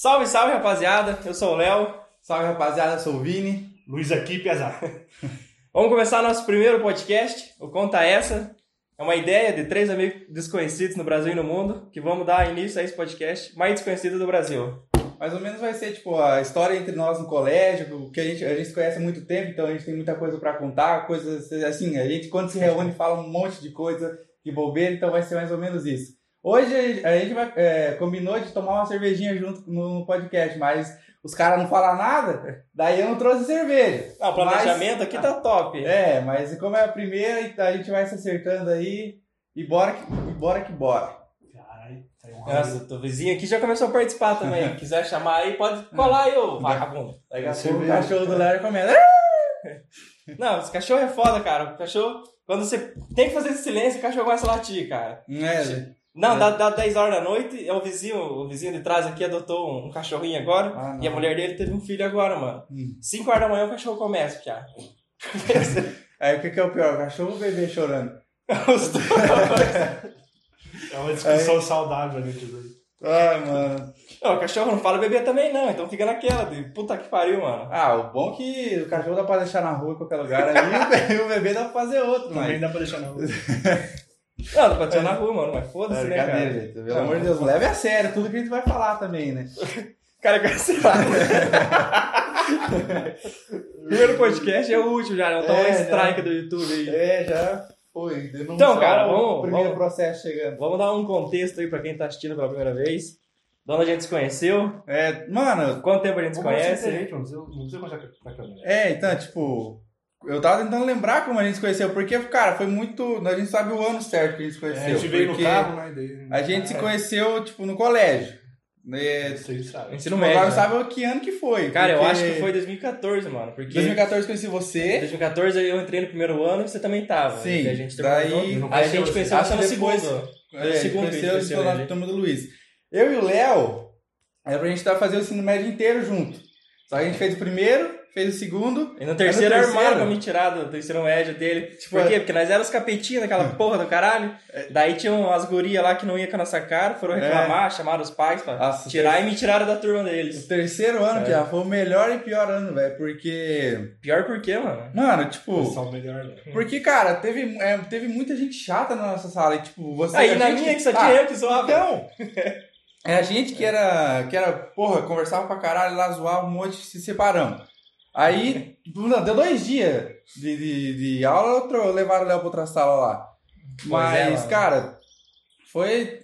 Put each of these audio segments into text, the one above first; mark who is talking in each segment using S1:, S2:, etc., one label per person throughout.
S1: Salve, salve, rapaziada. Eu sou o Léo.
S2: Salve, rapaziada. Eu sou o Vini.
S3: Luiz aqui, Piazar.
S1: Vamos começar nosso primeiro podcast, o Conta Essa. É uma ideia de três amigos desconhecidos no Brasil e no mundo que vamos dar início a esse podcast mais desconhecido do Brasil.
S2: Mais ou menos vai ser, tipo, a história entre nós no colégio, que a gente, a gente se conhece há muito tempo, então a gente tem muita coisa pra contar, coisas assim, a gente quando se reúne fala um monte de coisa, de bobeira, então vai ser mais ou menos isso. Hoje a gente vai, é, combinou de tomar uma cervejinha junto no podcast, mas os caras não falam nada, daí eu não trouxe cerveja.
S1: Ah, o planejamento
S2: Mas-
S1: aqui tá top.
S2: É, mas como é a primeira, a gente vai se acertando aí e bora que, e bora que bora.
S3: Caralho, um
S1: Nossa, teu vizinho aqui já começou a participar também. Quiser chamar aí, pode colar aí, ô vagabundo.
S2: Daqui a
S3: Você
S2: pouco o cachorro do Léo começa.
S1: Não, esse cachorro é foda, cara. O cachorro, quando você tem que fazer esse silêncio, o cachorro começa a latir, cara.
S2: É,
S1: Não,
S2: É.
S1: dá, dá 10 horas da noite, é o vizinho, o vizinho de trás aqui adotou um, um cachorrinho agora,
S2: Ah,
S1: e a mulher dele teve um filho agora, mano.
S2: Hum.
S1: 5 horas da manhã o cachorro começa, piá.
S2: Aí o que, que é o pior? O cachorro ou o bebê chorando?
S1: Os dois.
S3: É uma discussão saudável ali, tudo aí.
S2: Ai, mano.
S1: Não, o cachorro não fala bebê também não, então fica naquela de puta que pariu, mano.
S2: Ah, o bom é que o cachorro dá pra deixar na rua em qualquer lugar ali e o bebê dá pra fazer outro,
S3: Também
S2: mas.
S3: dá pra deixar na rua.
S1: Não, pode ser na rua, mano, mas foda-se,
S2: É
S1: né, cara?
S2: gente. Pelo amor de Deus, leve a sério tudo que a gente vai falar também, né?
S1: Cara, cancelado. Primeiro podcast é o último já, não toma
S2: É,
S1: strike do YouTube aí.
S2: É, já foi. Denunciou
S1: Então, cara,
S2: o
S1: vamos-
S2: primeiro
S1: vamos-
S2: processo chegando.
S1: Vamos dar um contexto aí pra quem tá assistindo pela primeira vez. De onde a gente se conheceu,
S2: É, mano,
S1: quanto tempo a gente se conhece.
S3: diferente, não precisa, não câmera.
S2: é, então, tipo. Eu tava tentando lembrar como a gente se conheceu, porque, cara, foi muito. A gente sabe o ano certo que a gente se
S3: É,
S2: conheceu.
S3: a gente veio no carro, né? Daí,
S2: A gente se
S3: é,
S2: conheceu, tipo, no colégio. É,
S3: Vocês sabem.
S1: Ensino
S2: Tipo,
S1: médio.
S2: agora
S1: né?
S2: sabe que ano que foi.
S1: Cara, eu
S2: porque
S1: acho que foi 2014, mano. Porque
S2: 2014 conheci você.
S1: 2014 eu entrei no primeiro ano e você também tava.
S2: Sim,
S1: E a gente
S2: daí-.
S3: Eu não
S1: Aí a gente conheceu você no segundo.
S2: É,
S1: segundo
S2: conheceu,
S1: conheceu
S2: estou na turma do Luiz. Eu e o Léo, era pra gente tá fazer o ensino médio inteiro junto. Só que a gente fez o primeiro, fez o segundo.
S1: E no terceiro
S2: no
S1: armaram pra
S2: terceiro-
S1: me tirar do, ensino médio dele.
S2: Tipo,
S1: Por quê?
S2: é-
S1: Porque nós éramos os capetinhos daquela porra do caralho. Daí tinham as gurias lá que não iam com a nossa cara, foram reclamar, chamaram os pais pra
S2: Nossa,
S1: tirar e me tiraram da turma
S2: O
S1: deles.
S2: terceiro ano,
S1: É.
S2: que já foi o melhor e pior ano, velho. Porque.
S1: Pior por quê, mano?
S2: Mano, tipo.
S3: Só o melhor, né?
S2: Porque, cara, teve, é, teve muita gente chata na nossa sala. E, tipo, você.
S1: Aí na
S2: gente-
S1: minha que só
S2: Ah,
S1: tinha eu que zoava.
S2: Então, é a gente que era, que era, porra, conversava pra caralho lá, zoava um monte, se separamos. Aí, deu dois dias de, de, de aula, outro, levaram o Léo pra outra sala lá.
S1: Pois é,
S2: Mas,
S1: mano.
S2: cara, foi,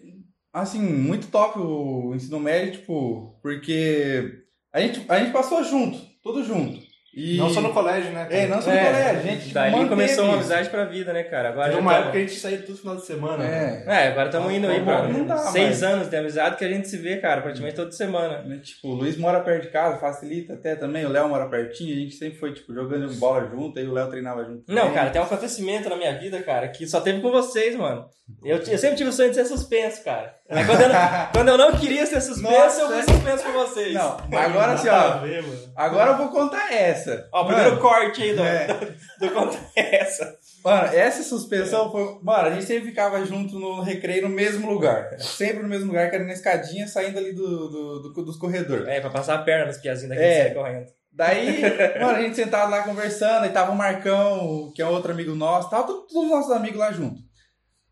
S2: assim, muito top o ensino médio, tipo, porque a gente, a gente passou junto, tudo junto. E,
S3: Não só no colégio, né? cara?
S2: É, não só no
S1: É,
S2: colégio, a gente tipo,
S1: Dali
S2: manteve
S1: começou uma amizade pra vida, né, cara? Agora
S3: Teve
S1: já
S3: uma
S1: tá-
S3: época que a gente saía todo final de semana. né?
S2: É,
S1: É, agora estamos indo aí pra
S2: Não dá,
S1: seis
S2: mas-
S1: anos de amizade que a gente se vê, cara, praticamente toda semana.
S2: Né, Tipo, o Luiz mora perto de casa, facilita até também. O Léo mora pertinho, a gente sempre foi, tipo, jogando bola junto, aí o Léo treinava junto.
S1: Não,
S2: também.
S1: cara, tem um acontecimento na minha vida, cara, que só teve com vocês, mano. Eu, eu sempre tive o sonho de ser suspenso, cara. Quando eu não, quando eu não queria ser suspenso, eu fui suspenso com vocês.
S2: Não, agora assim,
S3: a
S2: ó.
S3: ver, mano.
S2: Agora eu vou contar essa.
S1: Ó, o primeiro
S2: Mano,
S1: corte aí do,
S2: É.
S1: do, do conta é essa.
S2: mano, essa suspensão foi. Mano, a gente sempre ficava junto no recreio no mesmo lugar. Sempre no mesmo lugar, que era na escadinha saindo ali do, do, do- dos corredores.
S1: É, pra passar a perna nos piazinhos daqui
S2: É.
S1: correndo.
S2: Daí, mano, a gente sentado lá conversando, e tava o Marcão, que é outro amigo nosso, tava todos todos os nossos amigos lá junto.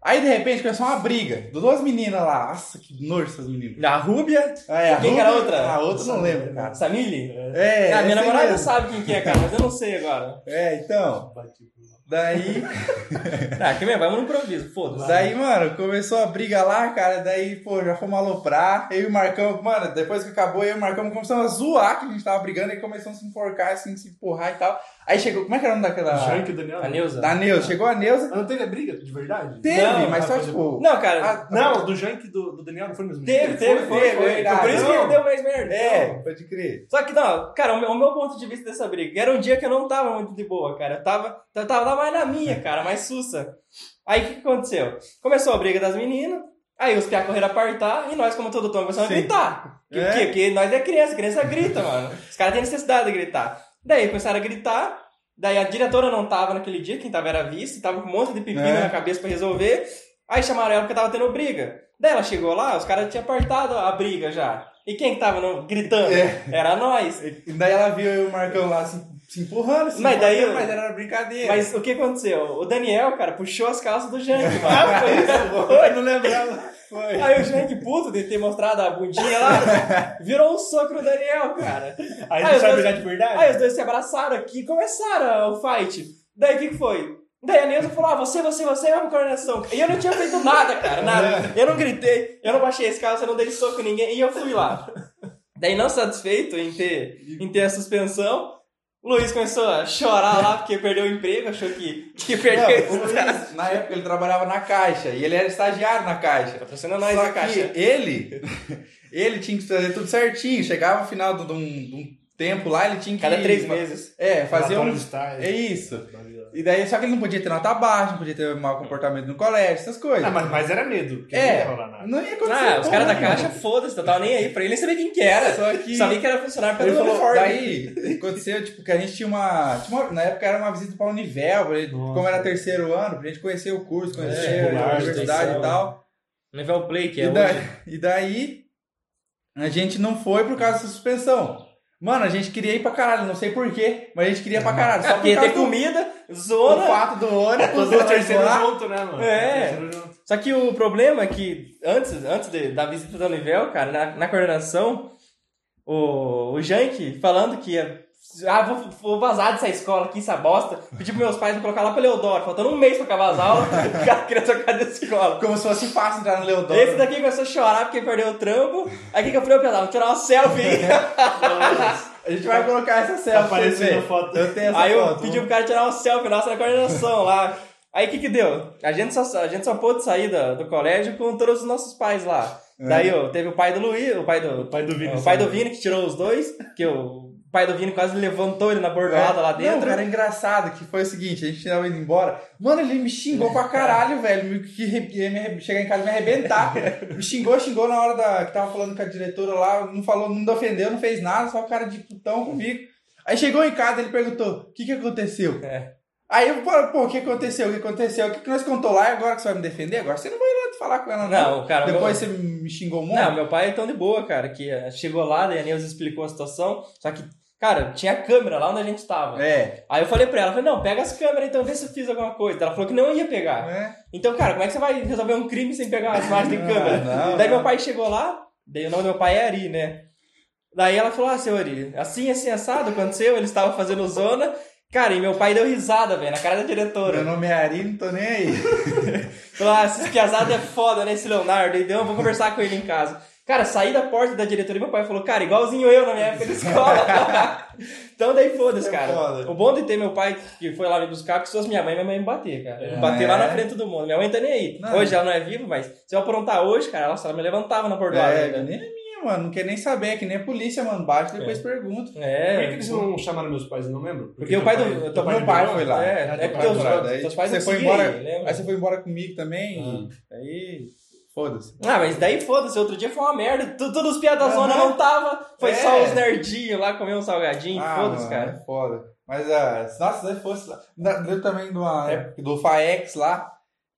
S2: Aí, de repente, começou uma briga de duas meninas lá. Nossa, que nojo essas meninas.
S1: Na Rúbia,
S2: Ah, é, a
S1: Quem que era a
S2: Rúbia-
S1: outra?
S2: A outra eu não lembro, cara.
S1: Samili?
S2: É,
S1: ah, minha namorada
S2: mesmo.
S1: sabe quem que é, cara, mas eu não sei agora.
S2: É, então. Daí,
S1: Ah, que mesmo, vamos no improviso, foda-se.
S2: daí, mano, começou a briga lá, cara. Daí, pô, já fomos aloprar. Eu e o Marcão, mano, depois que acabou, eu e o Marcão começamos a zoar que a gente tava brigando e começamos a se enforcar, assim, se empurrar e tal. Aí chegou, como é que era o nome daquela.
S3: Jank e Daniel.
S1: A Neuza?
S2: Da Neuza. Chegou a Neuza.
S3: Mas não teve a briga, de verdade?
S2: Teve,
S1: Não,
S2: mas só tipo.
S1: Não, cara,
S2: Ah,
S3: Não, do Jank e do, do Daniel não foi mesmo?
S1: teve, teve, foi,
S2: teve,
S1: foi. Foi por isso que
S2: Não.
S1: deu mais merda.
S2: É,
S1: Não.
S2: pode crer.
S1: Só que, não, cara, o meu, o meu ponto de vista dessa briga era um dia que eu não tava muito de boa, cara. Eu tava, eu tava mais na minha, cara, mais sussa. Aí o que, que aconteceu? Começou a briga das meninas, aí os piá correram a partar e nós, como todo tom, começamos a
S2: Sim.
S1: gritar. Por
S2: É.
S1: quê? Porque nós é criança, criança grita, mano. Os caras têm necessidade de gritar. Daí começaram a gritar, daí a diretora não tava naquele dia, quem tava era a vice, tava com um monte de pepino
S2: É.
S1: na cabeça pra resolver. Aí chamaram ela porque tava tendo briga. Daí ela chegou lá, os caras tinham apartado a briga já. E quem que tava no- gritando?
S2: É.
S1: Era nós.
S2: E daí ela viu eu e o Marcão lá se, se empurrando, se
S1: Mas daí
S2: mas era brincadeira.
S1: Mas o que aconteceu? O Daniel, cara, puxou as calças do Jank, mano.
S2: Ah, foi isso? Eu não lembrava. Foi.
S1: Aí o Jank, puto de ter mostrado a bundinha lá, virou um soco no Daniel, cara.
S3: Aí
S1: Aí dois-
S3: de verdade?
S1: Aí os dois se abraçaram aqui e começaram o fight. Daí o que que foi? Daí a Neuza falou, ah, você, você, você, vamos coordenação. E eu não tinha feito nada, cara, nada. Eu não gritei, eu não baixei esse carro, eu não dei soco em ninguém, e eu fui lá. Daí não satisfeito em ter, em ter a suspensão, o Luiz começou a chorar lá porque perdeu o emprego, achou que, que perdeu
S2: Não, o Luiz, na época ele trabalhava na Caixa e ele era estagiário na Caixa.
S1: Patrocina nós
S2: Só
S1: na caixa.
S2: que ele, ele tinha que fazer tudo certinho. Chegava no final de um, de um tempo lá, ele tinha que...
S1: Cada três meses.
S2: É, fazer um... É isso. E daí, só que ele não podia ter nota baixa, não podia ter mau comportamento no colégio, essas coisas.
S3: Ah, mas, mas era medo, porque não
S2: É,
S3: ia rolar nada.
S2: não ia acontecer.
S1: Ah, os caras da caixa, foda-se, eu tava nem aí pra ele, nem sabia quem que era.
S2: Só que...
S1: Sabia que era funcionário
S2: Ele
S1: pelo
S2: falou,
S1: uniforme.
S2: daí aconteceu, tipo, que a gente tinha uma, tinha uma- Na época era uma visita pra Univel, pra gente- como era terceiro ano, pra gente conhecer o curso, conhecer
S3: É,
S2: a universidade e tal.
S1: Nível Play, que é
S2: E
S1: hoje.
S2: daí, e daí a gente não foi por causa da suspensão. Mano, a gente queria ir pra caralho, não sei porquê, mas a gente queria ir pra caralho.
S1: É,
S2: Só
S1: porque
S2: por
S1: ter
S2: causa do,
S1: comida,
S2: do
S1: zona.
S2: fato do ônibus. Nós
S3: os terceiros
S2: lá.
S3: junto, né, mano?
S1: É.
S3: Terceiro junto.
S1: Só que o problema é que antes, antes de- da visita da Univel, cara, na, na coordenação, o, o Jank falando que ia. Ah, vou, vou vazar dessa escola aqui, essa bosta. Pedi pros meus pais pra colocar lá pra Leodoro, faltando um mês pra acabar as aulas, o cara queria trocar de escola.
S2: Como se fosse fácil entrar no Leodoro.
S1: Esse daqui começou a chorar porque perdeu o trampo. Aí o que, que eu falei, Pedro, vamos tirar uma selfie.
S2: A gente vai colocar essa selfie.
S3: na
S2: ver.
S3: foto.
S2: Eu tenho essa
S1: Aí eu
S2: foto.
S1: pedi pro cara tirar uma selfie nossa na coordenação lá. Aí o que que deu? A gente só, a gente só pôde sair da- do colégio com todos os nossos pais lá.
S2: É.
S1: Daí ó, teve o pai do Luiz, o pai do,
S3: O pai do Vini.
S1: o pai do? Vini que tirou os dois, que o pai do Vini quase levantou ele na bordoada lá
S2: Não,
S1: dentro.
S2: cara, é engraçado que foi o seguinte, a gente tava indo embora. Mano, ele me xingou pra caralho, velho. Que ia me chegar em casa e me arrebentar. me xingou, xingou na hora da, que tava falando com a diretora lá, não falou, não ofendeu, não fez nada, só o cara de putão comigo. Aí chegou em casa, ele perguntou, o que que aconteceu?
S1: É.
S2: Aí eu falei, pô, o que aconteceu? O que aconteceu? O que, que nós contou lá e agora que você vai me defender? Agora você não vai lá falar com ela, não.
S1: Não, cara,
S2: Depois
S1: meu-
S2: você me xingou um monte.
S1: Não, meu pai é tão de boa, cara, que eh, chegou lá, daí a Neuza explicou a situação, só que, cara, tinha câmera lá onde a gente tava.
S2: É.
S1: Aí eu falei pra ela, falei, não, pega as câmeras então, vê se eu fiz alguma coisa. Ela falou que não ia pegar.
S2: É.
S1: Então, cara, como é que você vai resolver um crime sem pegar as imagens de câmera?
S2: não,
S1: Daí
S2: não.
S1: meu pai chegou lá, daí o nome do meu pai é Ari, né? Daí ela falou, ah, seu Ari, assim, assim, assado, aconteceu, eles estavam fazendo zona. Cara, e meu pai deu risada, velho, na cara da
S2: Meu
S1: diretora.
S2: nome é Ari, não tô nem aí.
S1: Falou, ah, esses piazados é foda, né, esse Leonardo? Então eu vou conversar com ele em casa. Cara, saí da porta da diretoria e meu pai falou, cara, igualzinho eu na minha época de escola. então daí foda-se,
S2: É
S1: cara.
S2: foda.
S1: O bom de ter meu pai que foi lá me buscar, porque se fosse minha mãe, minha mãe me bater, cara.
S3: É.
S1: Me bater lá na frente todo mundo. Minha mãe tá nem aí.
S2: Não.
S1: Hoje ela não é viva, mas se eu aprontar hoje, cara, ela, ela me levantava na bordoada.
S2: É,
S1: né?
S2: nem a minha, mano. Não quer nem saber, é que nem a polícia, mano. Bate e depois pergunta.
S3: Por que,
S1: É,
S3: que eles não chamaram meus pais? Eu não lembro.
S1: porque o pai do.
S3: teu
S2: meu pai foi lá.
S1: É,
S3: Ah,
S1: é porque
S3: pai
S1: os,
S3: foi lá.
S2: Daí,
S1: teus pais
S2: você
S1: não
S2: foi embora. Aí você foi embora comigo também. E aí, foda-se.
S1: Ah, mas daí foda-se, outro dia foi uma merda. Tu- Todos os piadazona
S2: Aham.
S1: não tava. Foi
S2: É.
S1: só os nerdinhos lá comer um salgadinho.
S2: Ah,
S1: foda-se, cara.
S2: é foda. Mas, ah, nossa, se fosse Deu também de uma época do FAEX lá.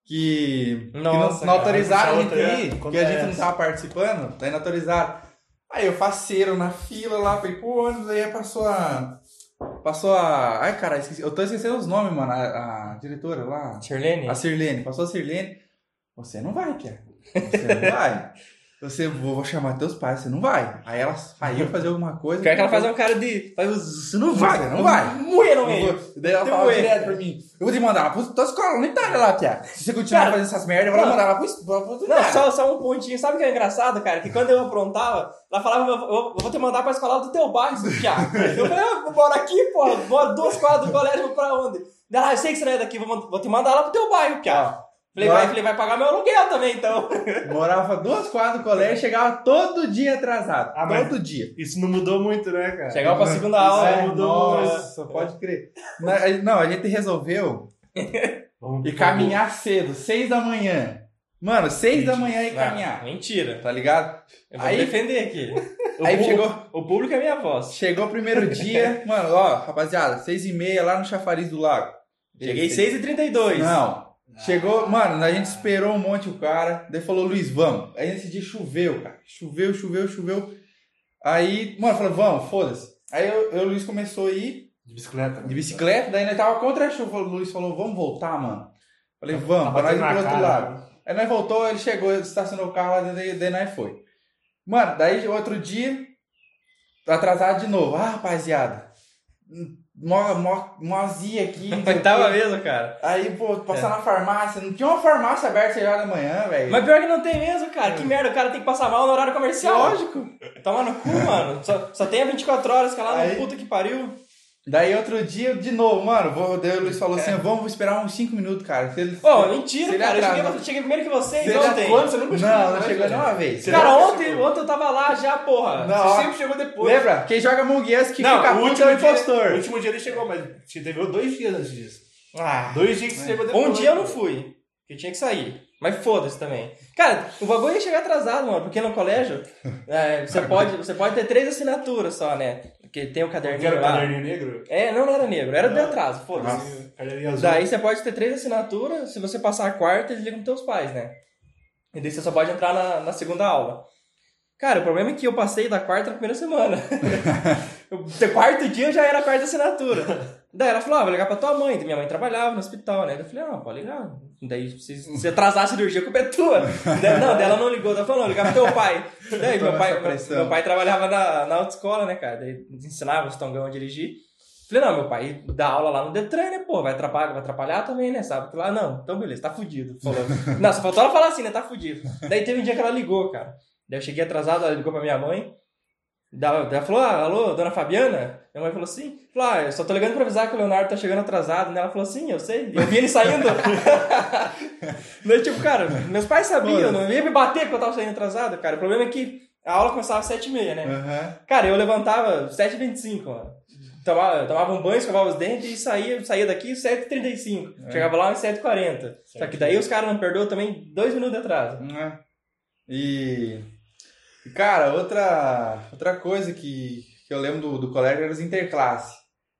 S2: Que, que não,
S1: Nossa,
S2: não autorizaram a gente ir,
S3: né?
S2: porque a gente não tava participando, daí não autorizaram. Aí eu faceiro na fila lá, falei, pô, ônibus aí passou a. Passou a. Ai, cara, esqueci, eu tô esquecendo os nomes, mano. A, a diretora lá.
S1: Sirlene?
S2: A Sirlene, passou a Sirlene. Você não vai, Pia. Você não vai. Você vou, vou chamar teus pais, você não vai. Aí ela saiu fazer alguma coisa.
S1: Quer que ela faz um cara de. Faz.
S2: Você não vai, você não vai.
S1: No
S2: Eu
S1: meio.
S2: vou- Daí ela fala direto pra mim. Eu vou te mandar lá pra tua escola na Itália lá, Pia. Se você continuar
S1: Cara,
S2: fazendo essas merdas, eu vou
S1: não.
S2: mandar lá pro, pro, pro
S1: Não, só, só um pontinho. Sabe o que é engraçado, cara? Que quando eu aprontava, ela falava, eu, eu- eu vou te mandar pra escola do teu bairro, piá. Eu falei, ah, bora aqui, porra. Bora duas quadras do colégio, vou pra onde? Ela, ah, eu sei que você não é daqui, vou, vou te mandar lá pro teu bairro, piá. Falei,
S2: Vai.
S1: vai, falei, vai pagar meu aluguel também, então.
S2: Morava duas quadras do colégio e chegava todo dia atrasado.
S3: Ah,
S2: todo dia.
S3: Isso não mudou muito, né, cara?
S1: Chegava pra segunda aula.
S3: É, mudou,
S2: Nossa, pode crer. Na- Não, a gente resolveu ir caminhar cedo, seis da manhã. Mano, seis da manhã e
S1: Não,
S2: caminhar.
S1: mentira.
S2: Tá ligado?
S1: Eu vou
S2: Aí-
S1: defender aqui. O
S2: Aí
S1: pu-
S2: chegou,
S1: O público é minha voz.
S2: chegou o primeiro dia. Mano, ó, rapaziada, seis e meia lá no Chafariz do Lago.
S1: Cheguei 6h32.
S2: Não. Chegou, mano, a gente esperou um monte o cara. Daí falou, Luiz, vamos. Aí nesse dia choveu, cara. Choveu, choveu, choveu. Aí, mano, falou, vamos, foda-se. Aí eu, eu o Luiz começou a ir
S3: De bicicleta.
S2: de bicicleta, daí nós tava contra a chuva. O Luiz falou, vamos voltar, mano. Falei, vamos,
S3: Tá
S2: nós ir pro outro
S3: cara,
S2: lado. Aí nós voltou, ele chegou, ele estacionou o carro lá, daí, daí nós foi. Mano, daí outro dia, atrasado de novo. Ah, rapaziada, mó, mó, aqui. não
S1: Mas
S2: o
S1: tava mesmo, cara.
S2: Aí, pô, passar na farmácia, não tinha uma farmácia aberta 6 horas da manhã, velho.
S1: Mas pior que não tem mesmo, cara. Que merda, o cara tem que passar mal no horário comercial.
S2: Lógico.
S1: Toma no cu, mano. Só, só tem a 24 horas, que é lá no puta que pariu.
S2: Daí outro dia, de novo, mano, vou, daí o Luiz falou assim, vamos esperar uns 5 minutos, cara. Se ele, se-
S1: mentira,
S2: se ele
S1: cara. Eu cheguei, cheguei primeiro que
S2: Se ele
S1: ontem.
S3: Quando? Você nunca chegou
S2: Não, não chegou
S3: velho.
S2: nenhuma vez.
S3: Você
S1: Cara,
S3: nunca
S1: ontem,
S3: chegou.
S1: ontem eu tava lá já, porra.
S2: Não,
S3: Você
S2: ó,
S3: sempre chegou depois.
S2: Lembra? Quem joga Among Us que
S3: Não,
S2: fica puto
S3: último,
S2: é o impostor.
S3: o último dia ele chegou, mas você teve dois dias antes disso.
S1: Ah,
S3: Dois dias que você chegou depois.
S1: um dia eu não fui, porque tinha que sair. Mas foda-se também. Cara, o bagulho ia chegar atrasado, mano, porque no colégio é, você, pode, você pode ter três assinaturas só, né? Porque tem o
S3: Que
S1: caderninho
S3: era o
S1: lá.
S3: caderninho negro?
S1: É, não, não era negro, era de
S3: Não.
S1: atraso, foda-se.
S3: Caderninho azul.
S1: Daí você pode ter três assinaturas, se você passar a quarta, eles ligam pros teus pais, né? E daí você só pode entrar na, na segunda aula. Cara, o problema é que eu passei da quarta na primeira semana. o quarto dia já era a quarta assinatura. Daí ela falou, ah, vou ligar pra tua mãe. Minha mãe trabalhava no hospital, né? Eu falei, ah, pode ligar. Daí, se, se atrasar a cirurgia, a culpa é tua. Daí, não, daí ela não ligou. Ela falou, não, ligar pro teu pai. Daí meu
S2: Toma
S1: pai, meu, meu pai trabalhava na, na autoescola, né, cara? Daí ensinava os tongão a dirigir. Falei, não, meu pai dá aula lá no Detran, né, pô? Vai atrapalhar, vai atrapalhar também, né? Sabe? que Lá, não, então beleza, tá fudido. Falou. não, só faltou ela falar assim, né? Tá fudido. Daí teve um dia que ela ligou, cara. Daí eu cheguei atrasado, ela ligou pra minha mãe. Ela falou, ah, alô, dona Fabiana? Minha mãe falou assim, falou, ah, eu só tô ligando pra avisar que o Leonardo tá chegando atrasado. Daí ela falou assim, eu sei, eu vi ele saindo. Daí, tipo, cara, meus pais sabiam, não ia me bater porque eu tava saindo atrasado, cara. O problema é que a aula começava às 7h30, né? Cara, eu levantava 7h25, mano. Tomava, tomava um banho, escovava os dentes e saía, saía daqui 7h35. Chegava lá às 7h40. Só que daí os caras não perdoam também dois minutos de atraso.
S2: Né? E, e, cara, outra, outra coisa que, que eu lembro do, do colégio era os interclasse.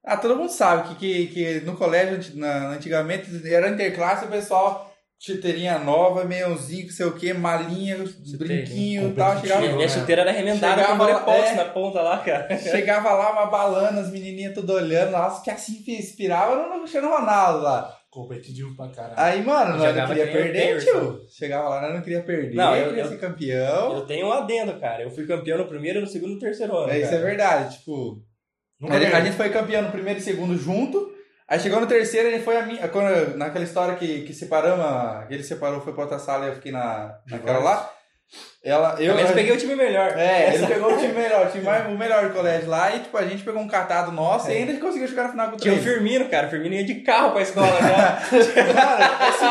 S2: Ah, todo mundo sabe que, que, que no colégio, na, antigamente, era interclasse, o pessoal chuteirinha nova, meionzinho, não sei o que, malinha, brinquinho e tal. Chegava,
S1: Minha, chuteira era remendada com
S2: lá-
S1: bolepox
S2: é.
S1: na ponta lá, cara.
S2: chegava lá uma balana, as menininhas tudo olhando, nossa, que assim inspirava no Cristiano Ronaldo lá.
S3: Competitivo pra caralho.
S2: Aí, mano, nós não queria perder, tio. Chegava lá, nós não queria perder,
S1: Não, eu-
S2: queria
S1: eu-
S2: ser campeão.
S1: Eu tenho um adendo, cara. Eu fui campeão no primeiro, no segundo e no terceiro ano.
S2: É, isso é verdade, tipo.
S3: Nunca
S2: A gente, a gente foi campeão no primeiro e segundo junto. Aí chegou no terceiro, gente foi a minha. Quando, naquela história que, que separamos, ele separou, foi pra outra sala e eu fiquei na, naquela lá. Ela, eu,
S1: peguei o time melhor.
S2: É, ele pegou o time melhor, o time mais, o melhor do colégio lá e tipo, a gente pegou um catado nosso e ainda ele conseguiu chegar no final com o
S1: Tinha o. Firmino, cara. O Firmino ia de carro pra escola já.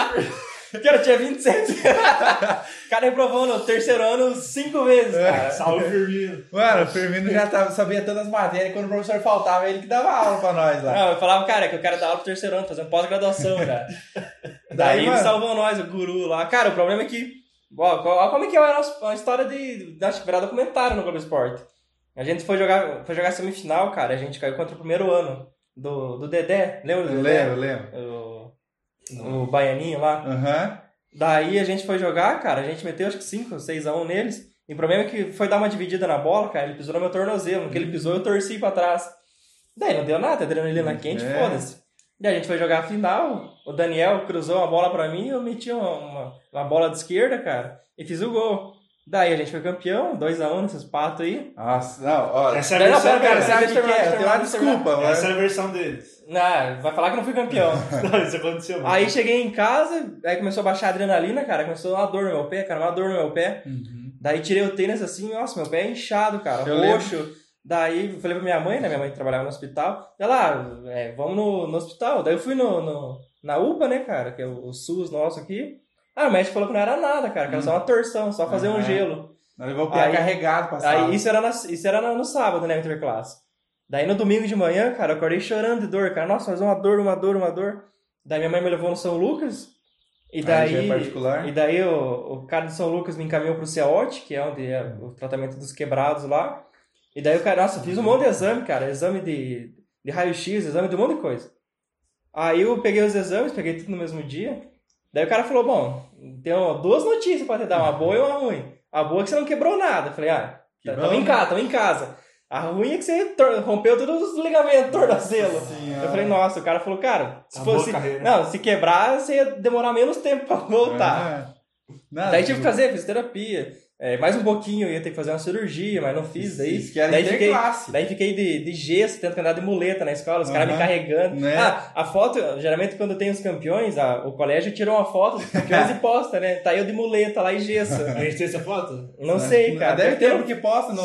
S1: cara, tinha 27. o cara reprovou no terceiro ano cinco vezes, cara.
S3: Salve, Firmino.
S2: Mano, o Firmino já tava, sabia todas as matérias, quando o professor faltava, ele que dava aula pra nós lá.
S1: Não, eu falava, cara, que o cara dá aula pro terceiro ano, fazendo pós-graduação já.
S2: Daí,
S1: Daí ele
S2: mano-
S1: salvou nós, o guru lá. Cara, o problema é que. Ó, como é que é a, nossa, a história de. Acho que virar documentário no Globo Esporte. A gente foi jogar, foi jogar semifinal, cara. A gente caiu contra o primeiro ano do, do Dedé. Lembra do
S2: Eu
S1: Dedé?
S2: lembro, lembro.
S1: O, o Baianinho lá.
S2: Aham.
S1: Daí a gente foi jogar, cara, a gente meteu acho que 5, 6 a 1 neles. E o problema é que foi dar uma dividida na bola, cara, ele pisou no meu tornozelo. No que ele pisou, eu torci pra trás. Daí não deu nada, adrenalina quente,
S2: É.
S1: foda-se. Daí a gente foi jogar a final, o Daniel cruzou uma bola pra mim, eu meti uma, uma, uma bola de esquerda, cara, e fiz o gol. Daí a gente foi campeão, 2x1 nesses patos aí.
S2: Nossa, não, ó.
S3: Essa é a
S1: Não, não,
S3: versão,
S1: pera,
S3: cara.
S2: o
S1: deixa
S2: que, é? Eu tenho uma desculpa, mas...
S3: Essa é a versão deles.
S1: Ah, vai falar que não fui campeão.
S3: Não, isso aconteceu. muito.
S1: aí cheguei em casa, aí começou a baixar a adrenalina, cara, começou uma dor no meu pé, cara, uma dor no meu pé.
S2: Uhum.
S1: Daí tirei o tênis assim, nossa, meu pé é inchado, cara,
S2: Eu
S1: roxo. Daí eu falei pra minha mãe, né? Minha mãe trabalhava no hospital. Ela, ah, é, vamos no, no hospital. Daí eu fui no, no- na UPA, né, cara? Que é o, o SUS nosso aqui. Ah, o médico falou que não era nada, cara, que era só uma torção, só fazer um
S2: Aham.
S1: gelo.
S2: Nós levou o pé
S1: Aí-
S2: carregado pra sala.
S1: Aí isso era, na, isso era no, no sábado, né, interclasse. Daí no domingo de manhã, cara, eu acordei chorando de dor, cara. Nossa, mas uma dor, uma dor, uma dor. Daí minha mãe me levou no São Lucas. E
S2: Aí
S1: daí,
S2: é particular?
S1: e daí o, o cara de São Lucas me encaminhou pro CEOT, que é onde é o tratamento dos quebrados lá. E daí o cara, nossa, fiz um monte de exame, cara. Exame de, de raio-x, exame de um monte de coisa. Aí eu peguei os exames, peguei tudo no mesmo dia. Daí o cara falou, bom, tem duas notícias pra te dar, uma boa e uma ruim. A boa é que você não quebrou nada. Eu falei, ah, Tá- Tava em casa, tava em casa. A ruim é que você rompeu todos os ligamentos tornozelo. Eu falei, nossa, o cara falou, cara, se
S3: Acabou
S1: fosse. Não, se quebrar, você ia demorar menos tempo pra voltar.
S2: Ah, nada,
S1: Daí tive que fazer fisioterapia. É, mais um pouquinho eu ia ter que fazer uma cirurgia, mas não fiz. Daí,
S2: Isso que era
S1: daí, fiquei, daí fiquei de, de gesso, tendo que andar de muleta na escola, os caras me carregando.
S2: Né?
S1: Ah, a foto, geralmente quando tem os campeões, a- o colégio tira uma foto dos campeões e posta, né? Tá eu de muleta lá e gesso.
S3: A gente tem essa foto?
S1: Não sei, cara.
S2: Deve ter
S1: no-
S2: porque posta do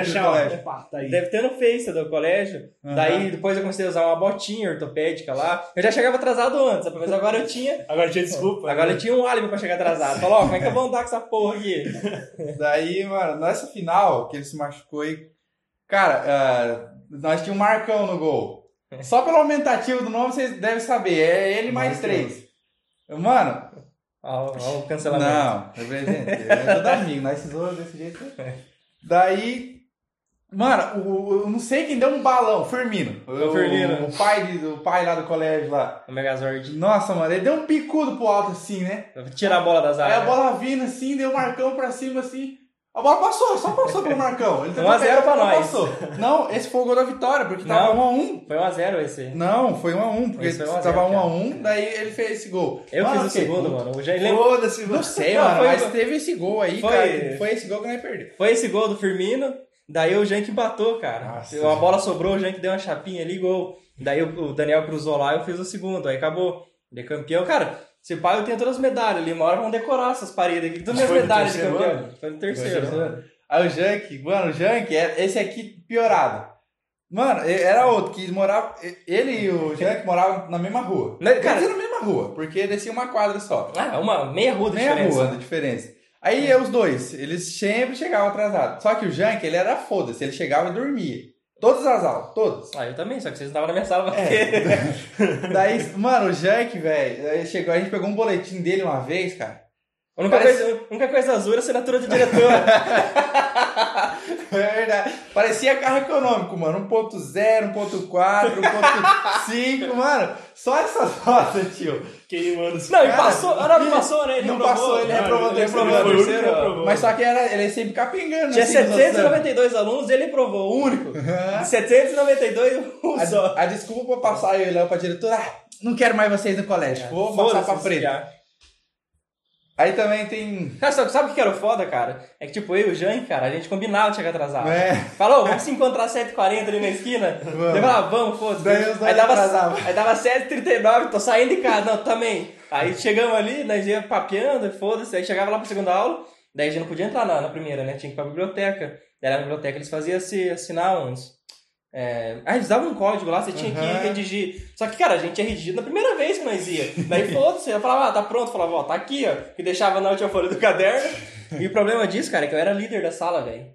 S3: achar, ó,
S2: colégio.
S3: opa, tá.
S1: Deve ter no Face do colégio.
S2: Aham.
S1: Daí depois eu comecei a usar uma botinha ortopédica lá. Eu já chegava atrasado antes, mas agora eu tinha.
S3: Agora tinha desculpa.
S1: Agora
S3: né?
S1: eu tinha um álibi pra chegar atrasado. Falou, ó, como é que eu vou andar com essa porra aqui?
S2: Daí, mano, nessa final que ele se machucou aí, cara, ah, nós tínhamos um Marcão no gol. Só pelo aumentativo do nome vocês devem saber, é ele mais
S3: Marcão.
S2: três. Mano,
S1: Ó, ó o cancelamento.
S2: não, é presente, é todo amigo, nós zoamos desse jeito. Daí, mano, o, eu não sei quem deu um balão, Firmino.
S1: O Firmino.
S2: O pai, de- o pai lá do colégio lá.
S1: O Megazord.
S2: Nossa, mano, ele deu um picudo pro alto assim, né?
S1: Tirar a bola das
S2: Aí
S1: áreas.
S2: a bola vindo assim, deu o Marcão pra cima assim. A bola passou, só passou pelo Marcão. Ele tentou
S1: 1 a 0
S2: pegar,
S1: pra
S2: não
S1: nós.
S2: Passou. Não, esse foi o gol da vitória, porque tava
S1: Não.
S2: 1x1.
S1: Foi 1x0 esse.
S2: Não, foi 1x1, porque
S1: foi 1 a 0,
S2: tava
S1: cara.
S2: 1x1, daí ele fez esse gol.
S1: Eu
S2: Mano,
S1: fiz o segundo,
S2: puto.
S1: mano. Já lembro.
S3: Foda-se,
S2: Não sei, mano,
S1: foi-
S2: mas teve esse gol aí,
S1: foi-
S2: cara. Foi esse gol que nós perdemos.
S1: Foi esse gol do Firmino. Daí o Jank empatou, cara.
S2: Nossa.
S1: Uma bola sobrou, o Jank deu uma chapinha ali, gol. Daí o Daniel cruzou lá, eu fiz o segundo. Aí acabou. Ele é campeão. Cara, se pá, eu tenho todas as medalhas ali. Uma hora vão decorar essas paredes aqui. Todas as
S3: Foi
S1: medalhas de campeão.
S3: ano?
S1: Foi no terceiro.
S2: Aí o Jank, mano, o Jank, é- esse aqui piorado. Mano, era outro que morava. Ele e o Jank moravam na mesma rua.
S1: Cara?
S2: na mesma rua, porque descia uma quadra só.
S1: Ah, uma meia rua de
S2: Meia
S1: diferença.
S2: rua de diferença. Aí é os dois, eles sempre chegavam atrasados. Só que o Jank, ele era foda-se, ele chegava e dormia. Todas as aulas, todas.
S1: Ah, eu também, só que vocês estavam na minha sala.
S2: É. Daí, mano, o Jank, velho, chegou, a gente pegou um boletim dele uma vez, cara.
S1: A única,
S2: Parece-
S1: coisa, a única coisa azul era a assinatura do diretor.
S2: É verdade. Parecia carro econômico, mano. 1.0, 1.4, 1.5, mano. Só essas notas, tio.
S3: Queimando os
S1: não, e
S2: Cara,
S1: passou. Ah, não, não passou, né? Ele
S2: não
S1: reprovou.
S2: passou, ele
S3: Não,
S2: reprovou
S3: ele reprovou,
S1: terceiro ano.
S3: reprovou.
S2: Mas só que era, ele sempre capengando.
S1: Tinha
S2: assim, nos outros anos.
S1: 792 alunos e ele provou, o único. De 792, um só.
S2: A, a desculpa pra passar eu e o Léo pra diretora, ah, não quero mais vocês no colégio, vou passar pra frente. Aí também tem...
S1: Cara, sabe, sabe o que era o foda, cara? É que tipo, eu e o Jan, cara, a gente combinava de chegar atrasado.
S2: É.
S1: Falou, vamos se encontrar às 7h40 ali na esquina?
S2: Vamos.
S1: Eu falava, vamos, foda-se. Aí dava, aí dava 7h39, tô saindo de casa, não, também. Aí chegamos ali, nós ia papeando, foda-se, aí chegava lá pra segunda aula, daí a gente não podia entrar na, na primeira, né? Tinha que ir pra biblioteca. Daí na biblioteca eles faziam se assinar uns. É... Ah, eles davam um código lá, você tinha
S2: Aham.
S1: que redigir. Só que, cara, a gente ia redigir na primeira vez que nós ia. Daí foda-se, eu falava, ah, tá pronto. Eu falava, ó, tá aqui, ó. Que deixava na última folha do caderno. E o problema disso, cara, é que eu era líder da sala, velho.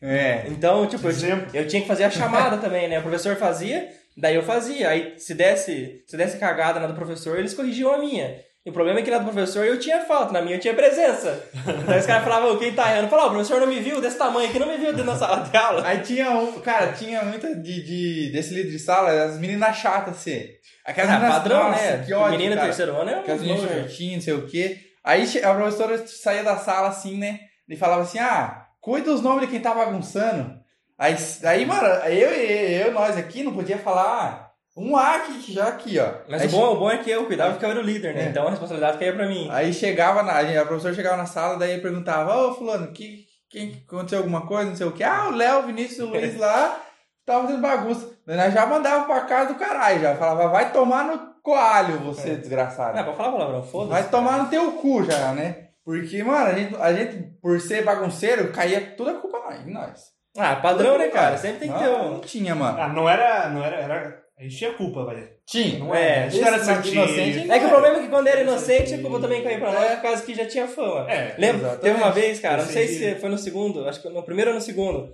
S2: É.
S1: Então, tipo, eu,
S3: Exemplo.
S1: eu tinha que fazer a chamada também, né? O professor fazia, daí eu fazia. Aí, se desse, se desse cagada na do professor, eles corrigiam a minha. E o problema é que na do professor eu tinha falta, na minha eu tinha presença. Então os caras falavam, "Ô, quem tá errando? Falava, "Ó, o professor não me viu desse tamanho aqui, não me viu dentro da sala de aula.
S2: Aí tinha um, cara, tinha muita de, de, desse líder de sala, as meninas chatas, assim. Aquelas
S1: Ah,
S2: meninas,
S1: padrão,
S2: nossa,
S1: né?
S2: que ódio,
S1: Menina
S2: cara.
S1: terceiro ano é um
S2: Aquelas meninas
S1: nojo.
S2: shortinhas, não sei o quê. Aí a professora saía da sala assim, né? E falava assim, ah, cuida dos nomes de quem tá bagunçando. Aí, aí mano, eu e eu, nós aqui não podia falar ah, um aqui, já aqui, ó.
S1: Mas
S2: aí,
S1: o bom, o bom é que eu cuidava porque eu era o líder, né?
S2: É.
S1: Então a responsabilidade caía pra mim.
S2: Aí chegava, na, a professora chegava na sala, daí perguntava, ô fulano, que, quem, aconteceu alguma coisa, não sei o quê. Ah, o Léo, o Vinícius e o Luiz lá tava fazendo bagunça. Nós já mandava pra casa do caralho, já falava, vai tomar no coalho, você desgraçado.
S1: Não, pode falar palavrão, foda-se.
S2: Vai tomar no teu cu já, né? Porque, mano, a gente, a gente, por ser bagunceiro, caía toda a culpa nós, em nós.
S1: Ah, padrão, né, cara? Sempre tem que ter
S2: Não,
S1: um.
S2: Não tinha, mano.
S3: Ah, não era. Não era, era a gente tinha culpa, velho.
S2: Tinha.
S3: Não
S1: É,
S3: é. A gente não era
S2: esse
S3: certinho.
S2: inocente,
S1: É que o problema é que quando era inocente, a culpa também caiu pra nós,
S2: É.
S1: por causa que já tinha fama.
S3: É,
S1: Lembra?
S2: exatamente.
S1: Teve uma vez, cara, não sei se foi no segundo, acho que no primeiro ou no segundo,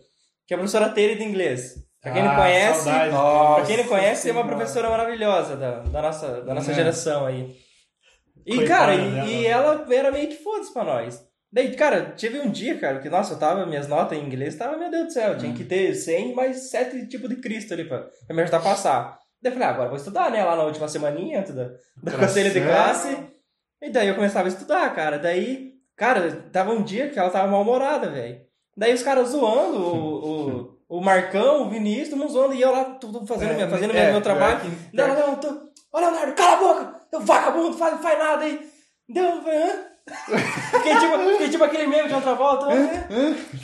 S1: que a professora Teire de inglês. Pra quem não
S3: Ah,
S1: conhece,
S3: saudade.
S2: Nossa
S1: pra quem não conhece, é uma professora maravilhosa da, da nossa, da nossa
S2: É.
S1: geração aí. E,
S3: Coitada
S1: cara, e, e ela era meio que foda-se pra nós. Daí, cara, tive um dia, cara, que, nossa, eu tava, minhas notas em inglês tava, meu Deus do céu, tinha que ter 100 mais 7 tipos de Cristo ali pra, pra me ajudar a passar. Daí eu falei, ah, agora eu vou estudar, né, lá na última semaninha, antes da,
S3: Coração.
S1: conselho de classe. E daí eu começava a estudar, cara. Daí, cara, tava um dia que ela tava mal-humorada, velho. Daí os caras zoando, o, o, o Marcão, o Vinícius, todo mundo zoando, e eu lá tudo fazendo, minha, fazendo
S2: é,
S1: meu trabalho.
S2: pior que-
S1: Não, não, tô... Ô, Leonardo, cala a boca! Eu vagabundo, faz, faz nada aí. Deu, hã? Fiquei tipo, fiquei tipo aquele meme de outra volta.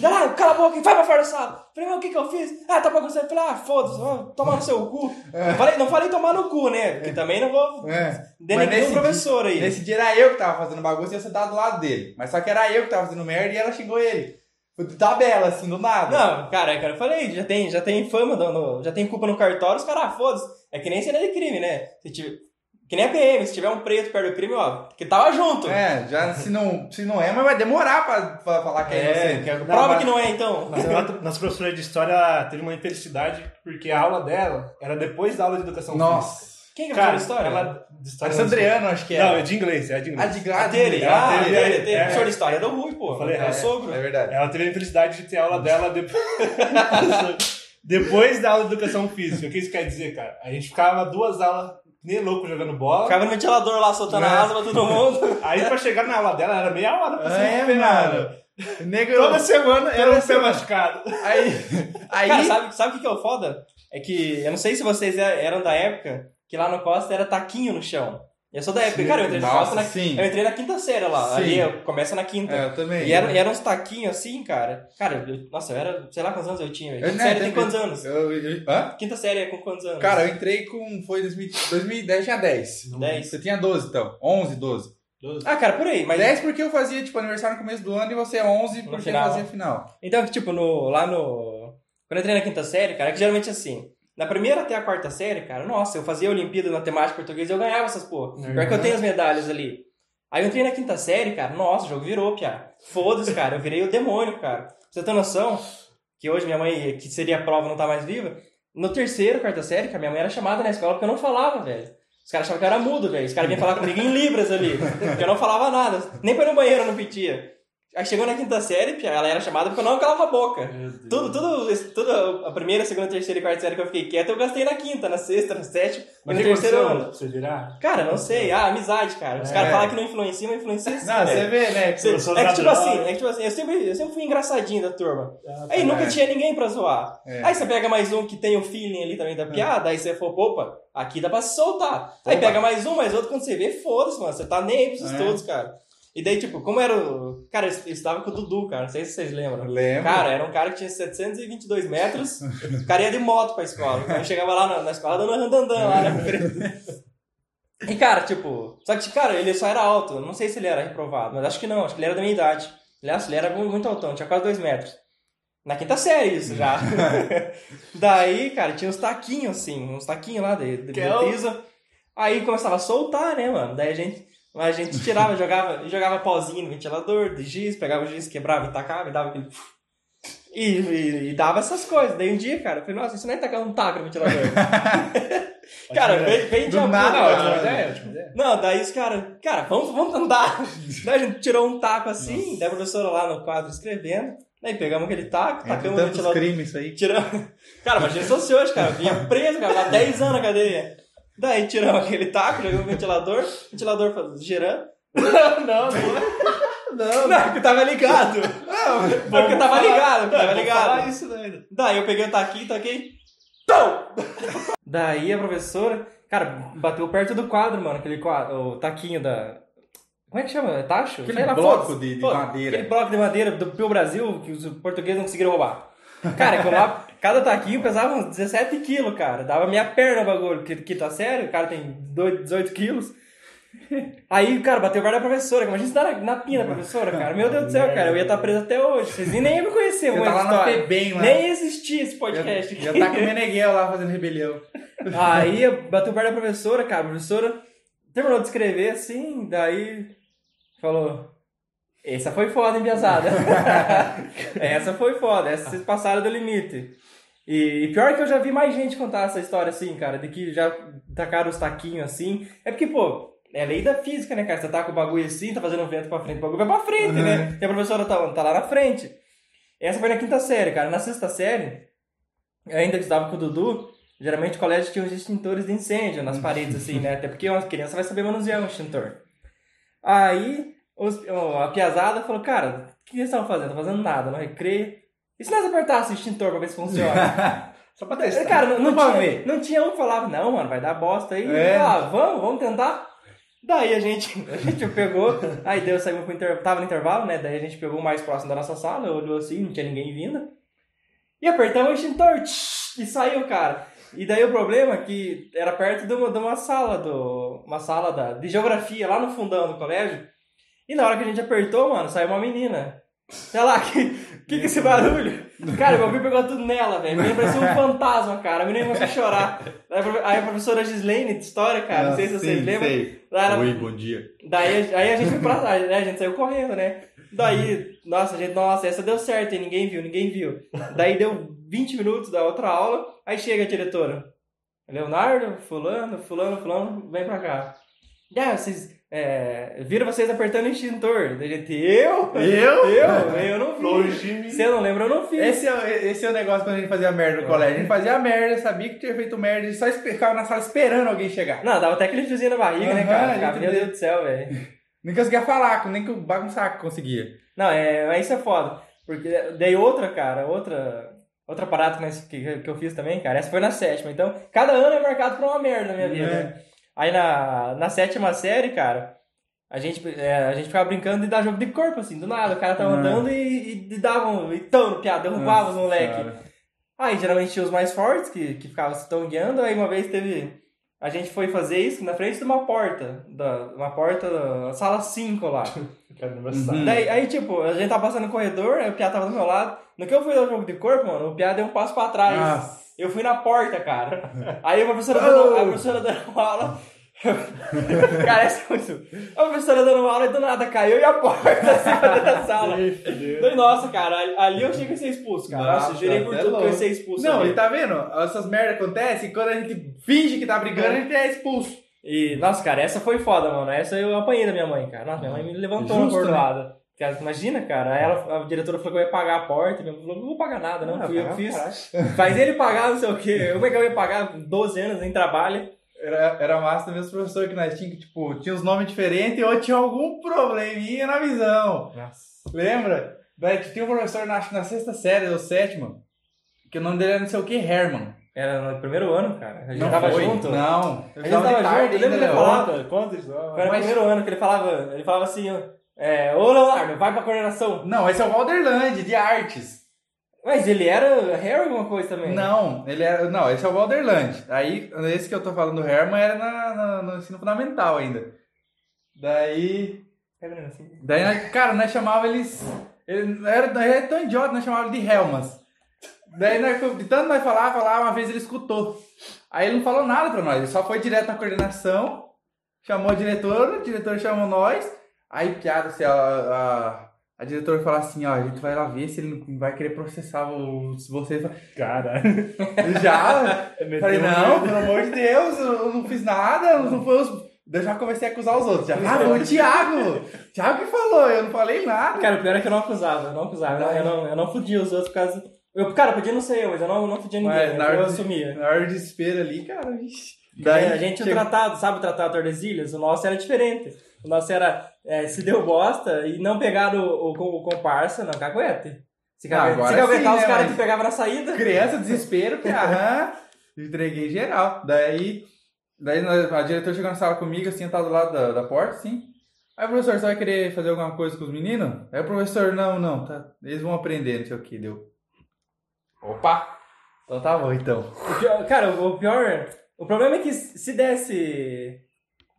S1: Leonardo, cala a boca e vai pra fora da sala. Falei, mas o que que eu fiz? Ah, tá bagunçando. Falei, ah, foda-se, tomar no seu cu. Não, falei, não falei tomar no cu, né? Porque também não vou
S2: É.
S1: denegrir o professor aí.
S2: Nesse dia era eu que tava fazendo bagunça e eu sentado do lado dele. Mas só que era eu que tava fazendo merda e ela xingou ele. Tabela, assim, do nada.
S1: Não, cara, cara, eu falei, já tem, já tem fama, no, já tem culpa no cartório, os caras, ah, foda-se. É que nem cena de crime, né? Se tiver, que nem a PM, se tiver um preto perto do crime, ó, que tava junto.
S2: É, já se não, se não é, mas vai demorar pra, pra falar que é,
S1: É,
S2: inocente.
S1: que-
S3: Não,
S1: prova
S3: mas-
S1: que não é, então.
S3: Mas a nossa professora de história teve uma infelicidade, porque a aula dela era depois da aula de educação física.
S2: Nossa.
S1: Quem que
S3: Cara,
S1: a história?
S3: ela de história
S2: Alexandriano, acho que é.
S3: Não, é de inglês, é de
S2: Ah,
S3: inglês.
S2: de
S1: A
S2: grade.
S1: dele, ah,
S3: teve-
S1: dele, dele.
S3: é.
S1: Professor de história é do Rui, pô.
S3: falei
S1: é sogro.
S2: É verdade.
S3: Ela teve a infelicidade de ter aula dela depois, depois da aula de educação física. O que isso quer dizer, cara? A gente ficava duas aulas nem louco jogando bola.
S1: Ficava no ventilador lá soltando
S2: É.
S1: a asa pra todo mundo.
S3: Aí pra chegar na aula dela era meia hora pra
S2: É,
S3: ser
S2: mano. Nego,
S3: Toda semana era um pé machucado.
S2: Aí, aí
S1: Cara, sabe, sabe o que que é o foda? É que, eu não sei se vocês é- eram da época, que lá no Costa era taquinho no chão. Eu sou da época, cara, eu entrei no
S2: Nossa,
S1: Costa na,
S2: sim.
S1: eu entrei na quinta série lá,
S2: Sim.
S1: ali eu- começa na quinta.
S2: É, eu também.
S1: E eram, e eram uns taquinhos assim, cara. Cara, eu- nossa, eu era, sei lá quantos anos eu tinha.
S2: Eu-
S1: Quinta
S2: né,
S1: série tem quantos anos?
S2: Eu, eu, hã?
S1: Quinta série é com quantos anos?
S2: Cara, eu entrei com. Foi 2000, 2010, tinha 10.
S1: 10.
S2: Você tinha 12, então. 11, 12.
S1: Ah, cara, por aí, mas...
S2: 10 porque eu fazia, tipo, aniversário no começo do ano e você é 11
S1: No
S2: porque
S1: final.
S2: fazia final.
S1: Então, tipo, no, lá no... Quando eu entrei na quinta série, cara, é que geralmente assim... Na primeira até a quarta série, cara, nossa, eu fazia Olimpíada na temática portuguesa e eu ganhava essas porra. Pior que eu tenho as medalhas ali. Aí eu entrei na quinta série, cara, nossa, o jogo virou, piá. Foda-se, cara, eu virei o demônio, cara. Pra você ter noção, que hoje minha mãe, que seria a prova, não tá mais viva. No terceiro, quarta série, cara, minha mãe era chamada na escola porque eu não falava, velho. Os caras achavam que eu era mudo, velho. Os caras vinham falar comigo em libras ali. Porque eu não falava nada. Nem pra ir no banheiro eu não pedia. Aí chegou na quinta série, ela era chamada porque eu não calava a boca. Tudo, tudo, tudo, a primeira, segunda, terceira e quarta série que eu fiquei quieto, eu gastei na quinta, na sexta, na sétima e
S3: Mas
S1: no
S3: que
S1: terceiro ano.
S3: pra você virar?
S1: Cara, não sei. Ah, amizade, cara. Os
S2: É.
S1: caras falam que não influencia, mas influencia sim,
S2: Não, você vê, né?
S1: Cê-
S3: eu sou
S1: É que tipo assim, é que tipo assim, eu sempre, eu sempre fui engraçadinho da turma. Aí
S2: é.
S1: nunca tinha ninguém pra zoar.
S2: É.
S1: Aí você pega mais um que tem o feeling ali também da piada, aí você for, opa, aqui dá pra se soltar. Aí
S2: Opa.
S1: pega mais um, mais outro, quando você vê, foda-se, mano. Você tá nem aí pra esses
S2: É.
S1: todos, cara. E daí, tipo, como era o. Cara, eu eu estava com o Dudu, cara. Não sei se vocês lembram.
S2: Lembro.
S1: Cara, era um cara que tinha 722 metros, o cara ia de moto pra escola. Aí chegava lá na, na escola dando randandan lá na frente. E cara, tipo, só que, cara, ele só era alto. Eu não sei se ele era reprovado, mas acho que não, acho que ele era da minha idade. Aliás, ele era muito, altão, tinha quase 2 metros. Na quinta série, isso já. Daí, cara, tinha uns taquinhos assim, uns taquinhos lá de, de, de
S3: é.
S1: Aí começava a soltar, né, mano? Daí a gente, a gente tirava, jogava, jogava pauzinho no ventilador, de giz, pegava o giz, quebrava e tacava e dava aquele. E, e, e dava essas coisas. Daí um dia, cara, eu falei, nossa, isso não é tacar um taco no ventilador. cara, vem, vem de
S2: nada.
S3: Ótima
S2: Não,
S3: ideia.
S1: Não, daí os caras, cara, vamos, vamos andar. daí a gente tirou um taco assim, daí a professora lá no quadro escrevendo. Daí pegamos aquele taco,
S2: Entre
S1: tacamos no ventilador.
S2: crimes isso aí.
S1: Tiramos. Cara, imagina se fosse hoje, cara. Vinha preso, cara, lá 10 anos na cadeia. Daí tiramos aquele taco, jogamos no ventilador, o ventilador faz- girando.
S3: Não, não, não.
S1: Não, porque tava ligado. Não, porque tava ligado, porque tava ligado.
S3: falar isso ainda.
S1: Daí eu peguei o taquinho, taquei. Tum! Daí a professora, cara, bateu perto do quadro, mano, aquele quadro, o taquinho da. Como é que chama? Tacho?
S2: Aquele
S1: lá,
S2: bloco de- de
S1: Foda-se.
S2: madeira.
S1: Aquele bloco de madeira do Pio Brasil que os portugueses não conseguiram roubar. Cara, com lá, cada taquinho pesava uns 17 quilos, cara. Dava minha perna o bagulho, que, que tá sério, o cara tem dois- 18 quilos. Aí, cara, bateu o bar da professora. Imagina você tá na, na pina da professora, cara. Meu Deus do céu, cara. Eu ia estar preso até hoje. Vocês nem iam me conhecer, uma
S2: tá lá na. FEBEM lá.
S1: Nem existia esse podcast
S2: Já,
S1: aqui.
S2: já tá com o Meneghel lá fazendo rebelião.
S1: Aí eu bati o pé da professora, cara. A professora terminou de escrever assim, daí falou: Essa foi foda, hein, piazada? essa foi foda, essa vocês passaram do limite. E, e pior que eu já vi mais gente contar essa história assim, cara, de que já tacaram os taquinhos assim. É porque, pô, é lei da física, né, cara? Você com o bagulho assim, tá fazendo um vento pra frente, o bagulho vai pra frente, né? E a professora tá, tá lá na frente. Essa foi na quinta série, cara. Na sexta série, ainda estudava com o Dudu, geralmente o colégio tinha os extintores de incêndio nas paredes, assim, né? Até porque uma criança vai saber manusear um extintor. Aí, os- a piazada falou, cara, que eles estavam fazendo? Estavam fazendo nada, no recreio. E se nós apertasse o extintor pra ver se funciona?
S3: Só pra testar.
S1: Cara, não, não,
S2: Vamos
S1: tinha, não tinha um que falava, não, mano, vai dar bosta aí.
S2: É.
S1: Ah, vamos, vamos tentar. Daí a gente, a gente pegou, aí deu, saímos pro intervalo, tava no intervalo, né? Daí a gente pegou o mais próximo da nossa sala, olhou assim, não tinha ninguém vindo. E apertamos o extintor, tsh, e saiu, cara. E daí o problema é que era perto de uma, de uma sala, do, uma sala da, de geografia, lá no fundão do colégio. E na hora que a gente apertou, mano, saiu uma menina. Sei lá, que que, que é esse barulho? Cara, o bagulho pegou tudo nela, velho. A menina parecia um fantasma, cara. A menina começou a chorar. Aí a professora Gislaine de história, cara, não sei se
S2: Ah,
S1: vocês
S2: sim,
S1: lembram.
S2: sei. Oi, bom dia.
S1: Daí aí a gente foi pra trás, né? A gente saiu correndo, né? Daí, nossa, a gente, nossa, essa deu certo, e ninguém viu, ninguém viu. Daí deu 20 minutos da outra aula, aí chega a diretora. Leonardo, fulano, fulano, fulano, vem pra cá. Ah, vocês, é, viram vocês apertando o extintor. Gente, eu?
S2: Eu?
S1: Eu? Eu não
S3: Longe
S1: fiz.
S3: mim.
S1: Você não lembra, eu não fiz.
S2: Esse é, o- esse é o negócio quando a gente fazia merda no colégio. A gente fazia merda, sabia que tinha feito merda, e só ficava na sala esperando alguém chegar.
S1: Não, dava até aquele friozinho na barriga, né,
S2: Aham,
S1: cara? Ficava, meu. Deus do céu, velho.
S2: Nem conseguia falar, nem que o bagunçar conseguia.
S1: Não, é, mas isso é foda. Porque daí outra, cara, outra, outra parada que, que eu fiz também, cara, essa foi na sétima. Então, cada ano é marcado pra uma merda na minha vida.
S2: É.
S1: Aí na, na sétima série, cara, a gente, é, a gente ficava brincando de dar jogo de corpo, assim, do nada. O cara tava
S2: Uhum.
S1: andando e, e dava um. E tão, piada, derrubava os moleque. Aí geralmente tinha os mais fortes que, que ficavam se guiando. Aí uma vez teve. A gente foi fazer isso na frente de uma porta. Da, uma porta da sala 5 lá.
S3: Caramba,
S2: Uhum.
S1: Daí, aí, tipo, a gente tava passando no corredor, aí o Piá tava do meu lado. No que eu fui dar o jogo de corpo, mano, o Piá deu um passo pra trás.
S2: Nossa.
S1: Eu fui na porta, cara. Aí a professora dando, a professora dando aula. cara, essa é muito. A professora dando aula e do nada caiu e a porta assim da sala. Daí, nossa, cara, ali eu achei que ia ser expulso, cara. Nossa, eu
S2: Nossa,
S1: jurei por
S2: até
S1: tudo que eu ia ser expulso.
S2: Não,
S1: ali.
S2: e tá vendo? Essas merdas acontecem e quando a gente finge que tá brigando, a gente é expulso.
S1: E, nossa, cara, essa foi foda, mano. Essa eu apanhei da minha mãe, cara. Nossa, minha mãe me levantou
S2: Justo,
S1: na
S2: né?
S1: Cara, imagina, cara. Aí ela, a diretora falou que eu ia pagar a porta. Minha mãe falou, não vou pagar nada, não.
S3: Ah,
S1: Fui eu fiz. Faz ele pagar, não sei o quê. Como é que eu ia pagar 12 anos, nem trabalho?
S2: Era, era massa também os professores que nós tínhamos, que, tipo, tinha os nomes diferentes ou tinha algum probleminha na visão.
S1: Nossa.
S2: Lembra? Daí tinha um professor na, na sexta série, ou sétima, que o nome dele era não sei o que, Herman.
S1: Era no primeiro ano, cara. A gente
S2: Não
S1: tava
S2: foi?
S1: junto.
S2: Não. Eu
S1: A gente tava junto, lembra que ele falava?
S3: Conta, isso.
S1: Foi no
S2: Mas-
S1: primeiro ano que ele falava, ele falava assim, ó, é, ô Leonardo, vai pra coordenação.
S2: Não, esse é o Valderland, de artes.
S1: Mas ele era Harry alguma coisa também.
S2: Não, ele era. Não, esse é o Valderland. Aí, esse que eu tô falando do Herman era na, na- no ensino fundamental ainda. Daí.
S1: É mesmo assim.
S2: Daí, nós- cara, nós chamava eles. Ele era, era tão idiota, nós chamava ele de Helmas. Daí, nós, de tanto nós falar, falar, uma vez ele escutou. Aí ele não falou nada pra nós, ele só foi direto na coordenação, chamou a diretora, a diretora chamou nós. Aí, piada, assim, a, a, a diretora fala assim: ó, a gente vai lá ver se ele não vai querer processar o, se você.
S3: Cara.
S2: Já? Falei, não, pelo amor de Deus, eu não fiz nada, não foi os. Eu já comecei a acusar os outros. Já, ah, foi o Thiago! O Thiago que falou, eu não falei nada.
S1: Cara, o pior é que eu não acusava, eu não acusava. Eu não, eu não, eu não fudia os outros por causa... Eu, cara, podia não ser eu, mas eu não, não fudia ninguém.
S2: Mas na
S1: eu
S2: hora,
S1: assumia.
S2: de, na hora de desespero ali, cara, vixi.
S1: Daí a gente o tratado, sabe o tratado Tordesilhas? O nosso era diferente. O nosso era, é, se deu bosta e não pegar o, o, o comparsa, não caguete. Se
S2: Ah, agora
S1: se caguetar
S2: sim,
S1: os
S2: né,
S1: caras
S2: mas-
S1: que pegavam na saída...
S2: Criança, desespero, que aham. Entreguei geral. Daí, daí a diretora chegou na sala comigo, assim, eu tava do lado da, da porta, assim. Aí, professor, você vai querer fazer alguma coisa com os meninos? Aí o professor, não, não, tá. Eles vão aprender, não sei o que, deu. Opa! Então tá bom, então.
S1: O pior- cara, o pior. O problema é que se desse.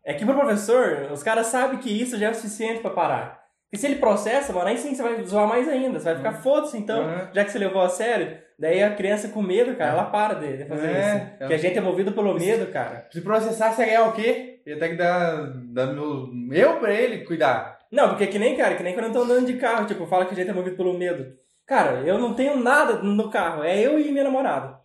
S1: É que pro professor, os caras sabem que isso já é o suficiente pra parar. E se ele processa, mano, aí sim você vai zoar mais ainda. Você vai ficar foda-se então,
S2: Uhum.
S1: já que você levou a sério. Daí a criança com medo, cara, ela para de, fazer
S2: É,
S1: isso.
S2: é.
S1: Porque a gente é movido pelo medo, cara.
S2: Se processar, você ganhar o quê? Ia ter que dar, dar meu, eu pra ele cuidar.
S1: Não, porque é que nem, cara, que nem quando eu tô andando de carro, tipo, fala que a gente é movido pelo medo. Cara, eu não tenho nada no carro, é eu e minha namorada.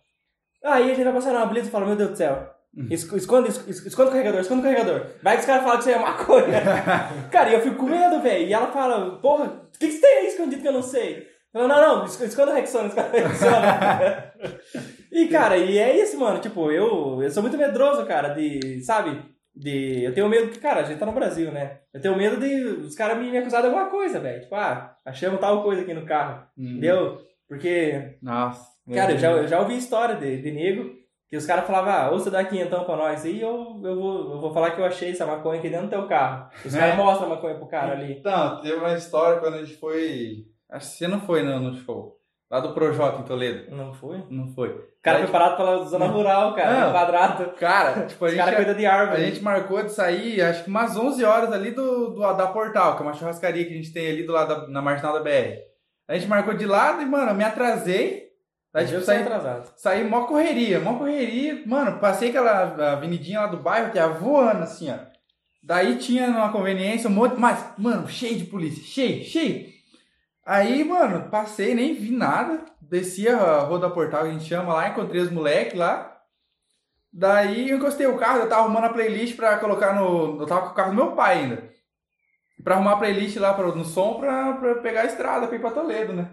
S1: Aí a gente vai passar numa blitz e fala, meu Deus do céu, esconde, es- esconde o carregador, esconde o carregador. Vai que os caras falam que isso aí é maconha. cara, e eu fico com medo, velho. E ela fala, porra, o que, que você tem aí escondido que eu não sei? Não, não, es- esconde o Rexona, esconde o Rexona. e, cara, e é isso, mano, tipo, eu, eu sou muito medroso, cara, de, sabe... de. Eu tenho medo que, cara, a gente tá no Brasil, né? Eu tenho medo de os caras me, me acusarem de alguma coisa, velho. Tipo, ah, achamos tal coisa aqui no carro.
S2: Hum.
S1: Entendeu? Porque,
S2: Nossa.
S1: cara, eu já, eu já ouvi história de, de nego que os caras falavam, ah, ou você dá quinhentão pra nós aí, ou eu vou, eu vou falar que eu achei essa maconha aqui dentro do teu carro. Os
S2: É.
S1: caras mostram a maconha pro cara ali.
S2: Então, teve uma história quando a gente foi. Acho que você não foi não, no show. Lá do Projota em Toledo.
S1: Não foi? O
S2: Não foi.
S1: cara
S2: Daí,
S1: foi parado pela zona rural, cara,
S2: Não.
S1: no quadrado.
S2: Cara, tipo, a
S1: Os
S2: gente,
S1: caras cuidam de
S2: a
S1: árvore.
S2: gente marcou de sair, acho que umas 11 horas ali do, do da Portal, que é uma churrascaria que a gente tem ali do lado da, na marginal da BR. A gente marcou de lado e, mano, eu me atrasei. Daí,
S1: Mas
S2: tipo,
S1: eu
S2: saí,
S1: atrasado.
S2: saí mó correria, mó correria. Mano, passei aquela avenidinha lá do bairro que ia voando assim, ó. Daí tinha uma conveniência um monte, mas, mano, cheio de polícia, cheio, cheio. Aí, mano, passei, nem vi nada. Desci a rua da Portal, que a gente chama lá, encontrei os moleques lá. Daí eu encostei o carro, eu tava arrumando a playlist pra colocar no. Eu tava com o carro do meu pai ainda. Pra arrumar a playlist lá pra- no som pra, pra pegar a estrada pra ir pra Toledo, né?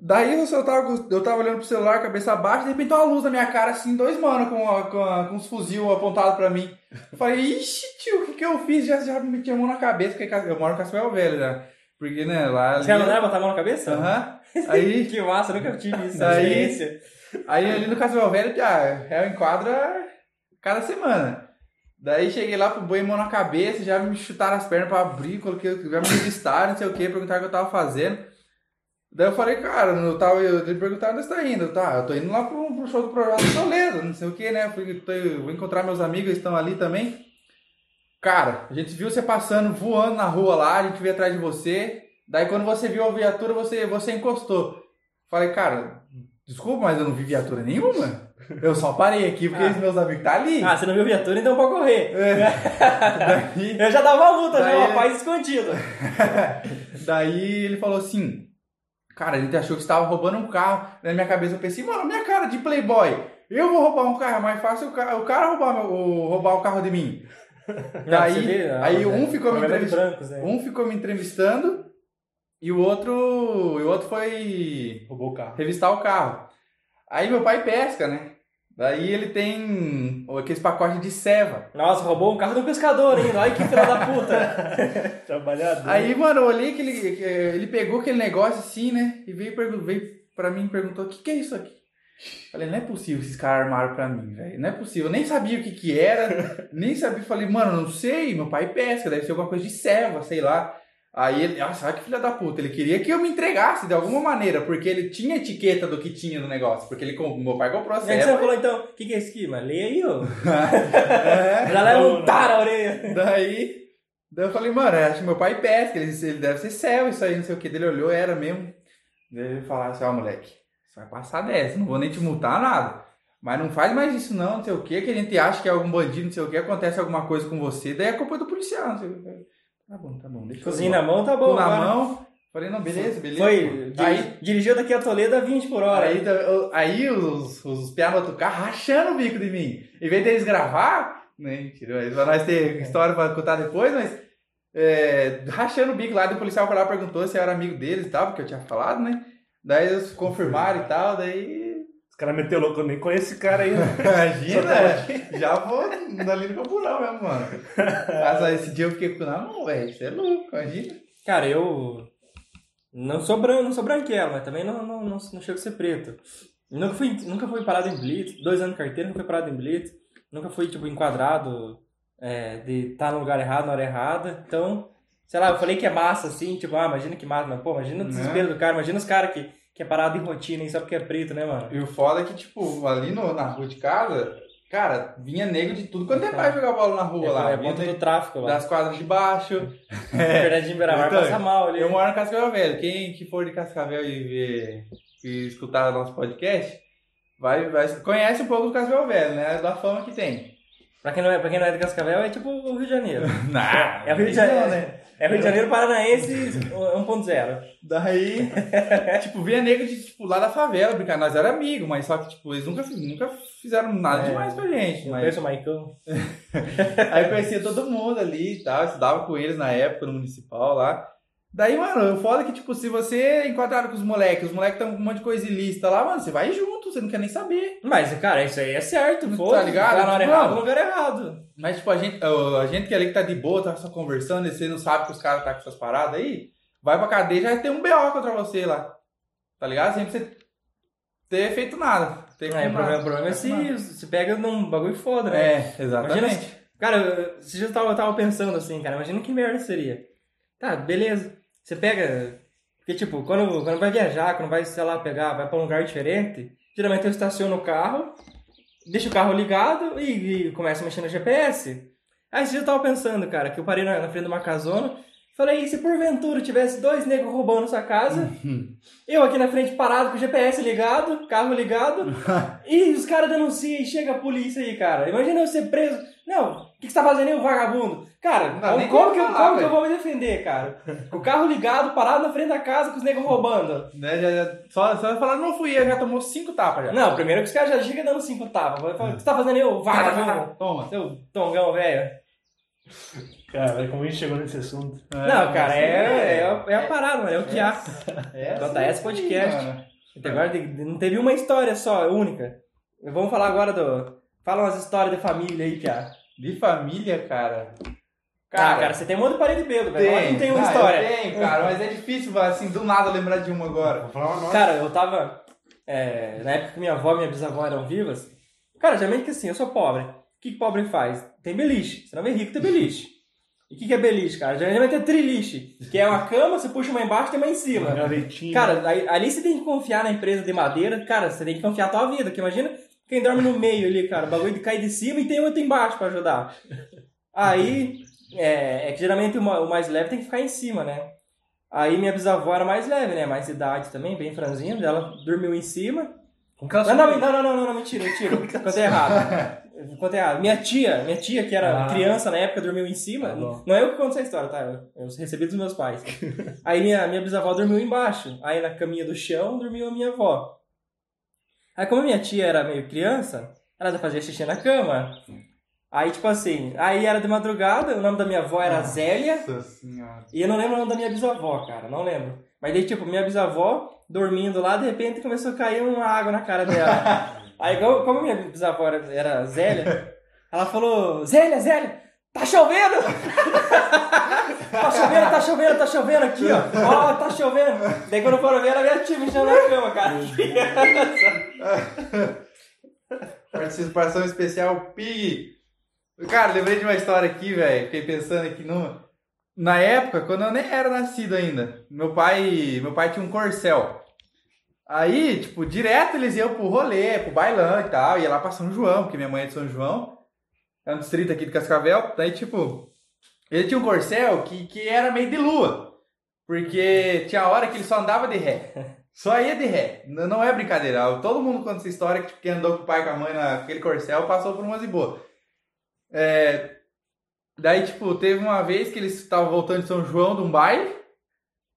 S2: Daí eu, tava, eu tava olhando pro celular, cabeça baixa, de repente uma luz na minha cara, assim, dois mano com, a- com, a- com os fuzil apontados pra mim. Eu falei, ixi, tio, o que que eu fiz? Já, já me meti a mão na cabeça, porque eu moro em Cascavel Velho, né? Porque, né, lá...
S1: Caras
S2: ali-
S1: mandaram botar a mão na cabeça?
S2: Aham. Aí,
S1: Que massa, eu nunca tive isso.
S2: Aí-. Aí ali no Cascavel Velho, já, é o enquadro cada semana. Daí cheguei lá, boi mão na cabeça, já me chutaram as pernas pra abrir, coloquei, já me revistaram, não sei o que, perguntaram o que eu tava fazendo. Daí eu falei, cara, eu tava, eu, eles perguntaram onde você tá indo. Tá, eu tô indo lá pro, pro show do Projeto Toledo, não sei o que, né? Fui, tô, vou encontrar meus amigos, eles estão ali também. Cara, a gente viu você passando, voando na rua lá, a gente veio atrás de você. Daí quando você viu a viatura, você, você encostou. Falei, cara, desculpa, mas eu não vi viatura nenhuma. Eu só parei aqui porque
S1: Ah.
S2: os meus amigos tá ali.
S1: Ah, você não viu viatura, então pode correr.
S2: Daí,
S1: Eu já dava uma luta, já,
S2: Daí-
S1: um rapaz escondido.
S2: daí ele falou assim, cara, gente achou que você tava roubando um carro. Na minha cabeça eu pensei, mano, minha cara de playboy. Eu vou roubar um carro, é mais fácil o cara, o cara roubar, meu- o, roubar o carro de mim. Daí-
S1: Você vê, ah,
S2: aí
S1: é,
S2: um ficou me
S1: de
S2: entrevistando.
S1: brancos, né?
S2: Um ficou me entrevistando e o outro, e o outro foi
S3: Roubou o carro.
S2: revistar o carro. Aí meu pai pesca, né? Daí ele tem aqueles pacotes de ceva.
S1: Nossa, roubou um carro do pescador ainda. Olha que filha da puta.
S3: Trabalhador.
S2: Aí, mano, eu olhei que ele, que ele pegou aquele negócio assim, né? E veio, veio pra mim e perguntou: o que, que é isso aqui? Falei, não é possível esses caras armaram pra mim, velho. Não é possível. Eu nem sabia o que que era, nem sabia. Falei, mano, não sei. Meu pai pesca, deve ser alguma coisa de ceva, sei lá. Aí ele, nossa, olha que filha da puta. Ele queria que eu me entregasse de alguma maneira, porque ele tinha etiqueta do que tinha no negócio. Porque ele, meu pai comprou a
S1: E aí você
S2: ceva.
S1: falou então, o que, que é isso aqui, mano? Leia aí, ó.
S2: É.
S1: Já leva um tar a orelha.
S2: Daí, daí eu falei, mano, acho que meu pai pesca, ele, ele deve ser céu, isso aí, não sei o que. Ele olhou, era mesmo. Ele falou assim, ó, moleque, você vai passar dessa, não vou nem te multar nada. Mas não faz mais isso não, não sei o que, que a gente acha que é algum bandido, não sei o que, acontece alguma coisa com você, daí é culpa do policial, não sei o que. Tá bom, tá bom, deixa
S1: Cozinha na mão, tá bom.
S2: Na
S1: agora.
S2: mão, falei, não, beleza, beleza.
S1: Foi,
S2: pô. Aí,
S1: diri- dirigiu daqui a Toledo a 20 por hora.
S2: Aí, aí os, os no outro carro rachando o bico de mim. Em vez deles gravar, né, mas pra nós ter história pra contar depois, mas é, rachando o bico lá, do policial foi lá perguntou se eu era amigo deles e tal, porque eu tinha falado, né? Daí eles confirmaram e tal, daí.
S3: Os caras meteu louco, eu nem conheço esse cara aí. né?
S2: Imagina, já vou ali no camburão mesmo, mano. Mas aí, esse dia eu fiquei com, não, velho, você é louco, imagina.
S1: Cara, eu não sou branco, não sou branquelo, mas também não, não, não, não chego a ser preto. Nunca fui, nunca fui parado em blitz, dois anos de carteira, nunca fui parado em blitz, nunca fui, tipo, enquadrado é, de estar no lugar errado, na hora errada. Então, sei lá, eu falei que é massa, assim, tipo, ah, imagina que massa, mas, pô, imagina o desespero do cara, imagina os caras que, que é parado em rotina aí só porque é preto, né, mano?
S2: E o foda é que, tipo, ali no, na rua de casa, cara, vinha negro de tudo quanto é pai jogar bola na rua
S1: É,
S2: lá.
S1: é ponto do tráfico lá.
S2: das quadras de baixo.
S1: Fernandinho Beiramar
S2: Então,
S1: passa mal ali.
S2: Eu moro em Cascavel Velho. Quem que for de Cascavel e ver e escutar o nosso podcast, vai, vai, conhece um pouco do Cascavel Velho, né? Da fama que tem.
S1: Pra quem, não é, pra quem não é de Cascavel, é tipo o Rio de Janeiro.
S2: Não,
S1: É o Rio de Janeiro,
S2: né?
S1: É Rio de Janeiro Paranaense 1.0.
S2: Daí, tipo, vinha nego de, tipo, lá da favela brincar. Nós era amigo, mas só que, tipo, eles nunca, nunca fizeram nada
S1: É.
S2: demais pra gente. Mas...
S1: conheço o Maicão.
S2: Aí conhecia todo mundo ali e tal, estudava com eles na época no municipal lá. Daí, mano, o foda é que, tipo, se você é enquadrado com os moleques, os moleques estão com um monte de coisa ilícita lá, mano, você vai junto, você não quer nem saber.
S1: Mas, cara, isso aí é certo,
S2: Tá
S1: pô.
S2: ligado?
S1: Tá na hora errada, no lugar errado.
S2: Mas, tipo, a gente, a gente que ali que tá de boa, tá só conversando, e você não sabe que os caras tá com essas paradas aí, vai pra cadeia e já ter um BO contra você lá. Tá ligado? Sem você ter feito nada. Ter
S1: É, o problema,
S2: nada.
S1: o problema é se, se pega num bagulho foda, né?
S2: É, exatamente.
S1: Imagina, cara, dias eu tava, eu tava pensando assim, cara, imagina que merda seria. Tá, beleza. Você pega. Porque, tipo, quando, quando vai viajar, quando vai, sei lá, pegar, vai pra um lugar diferente, geralmente eu estaciono o carro, deixo o carro ligado e, e começo a mexer no GPS. Aí dia eu tava pensando, cara, que eu parei na, na frente de uma casona, falei, e se porventura tivesse dois negros roubando sua casa, eu aqui na frente parado com o GPS ligado, carro ligado, e os caras denunciam e chega a polícia aí, cara. Imagina eu ser preso. Não, o que, que você tá fazendo aí, o vagabundo? Cara, como,
S2: nem
S1: como
S2: pra
S1: que, eu,
S2: falar,
S1: como que eu vou me defender, cara? O carro ligado, parado na frente da casa com os negros roubando.
S2: Né, já, já, só, só falar, não fui eu, já tomou cinco tapas já.
S1: Não, primeiro que os caras já chegam dando cinco tapas. O que você tá fazendo aí, ô vagabundo?
S2: Toma.
S1: Seu tongão, velho.
S3: Cara, como a gente chegou nesse assunto?
S1: Não, cara, é, é, a- é a parada, mano. É o que há.
S2: É
S1: JS Podcast.
S2: mano.
S1: Até agora de- de- não teve uma história só, única. Vamos falar agora do. Fala umas histórias de família aí, Pia.
S2: De família, cara.
S1: Ah, cara, você tem um monte de parede bêbado, velho. Que não tem uma
S2: Ah,
S1: história.
S2: Tenho, cara, mas é difícil, assim, do nada lembrar de uma agora.
S3: Vou falar uma nota.
S1: Cara, eu tava. é, na época que minha avó e minha bisavó eram vivas. Cara, geralmente que assim, eu sou pobre. O que, que pobre faz? Tem beliche. Você não é rico, tem beliche. E o que, que é beliche, cara? Geralmente é triliche. Que é uma cama, você puxa uma embaixo e tem uma em cima.
S3: Uma.
S1: Cara, ali você tem que confiar na empresa de madeira. Cara, você tem que confiar a tua vida. Porque imagina quem dorme no meio ali, cara. O bagulho de cair de cima e tem outro embaixo pra ajudar. Aí, é, é que geralmente o ma- o mais leve tem que ficar em cima, né? Aí minha bisavó era mais leve, né? Mais idade também, bem franzinha. Ela dormiu em cima.
S3: Com.
S1: Não, não, não, não, não, mentira, mentira. Contei errado. Contei errado. Minha tia, minha tia, que era
S3: Ah.
S1: criança na época, dormiu em cima.
S3: Tá
S1: não é eu que conto essa história, tá? Eu, eu recebi dos meus pais. Aí minha, minha bisavó dormiu embaixo. Aí na caminha do chão dormiu a minha avó. Aí como minha tia era meio criança, ela fazia xixi na cama. Aí, tipo assim, aí era de madrugada, o nome da minha avó era Zélia.
S2: Nossa senhora.
S1: E eu não lembro o nome da minha bisavó, cara, não lembro. Mas daí, tipo, minha bisavó dormindo lá, de repente começou a cair uma água na cara dela. Aí, como, como minha bisavó era, era Zélia, ela falou: Zélia, Zélia, tá chovendo! tá chovendo, tá chovendo, tá chovendo aqui, ó. Ó, tá chovendo. Daí, quando foram ver, era minha tia mexendo na cama, cara.
S2: Participação especial Pig. Cara, lembrei de uma história aqui, velho. Fiquei pensando aqui numa. Na época, quando eu nem era nascido ainda, meu pai, meu pai tinha um corcel. Aí, tipo, direto eles iam pro rolê, pro bailão e tal, ia lá pra São João, porque minha mãe é de São João, é um distrito aqui de Cascavel. Daí, tipo, ele tinha um corcel que, que era meio de lua, porque tinha hora que ele só andava de ré. Só ia de ré. Não é brincadeira. Todo mundo conta essa história que tipo, quem andou com o pai e com a mãe naquele corcel passou por umas e boas. É, Daí, tipo, teve uma vez que eles estavam voltando de São João de um baile.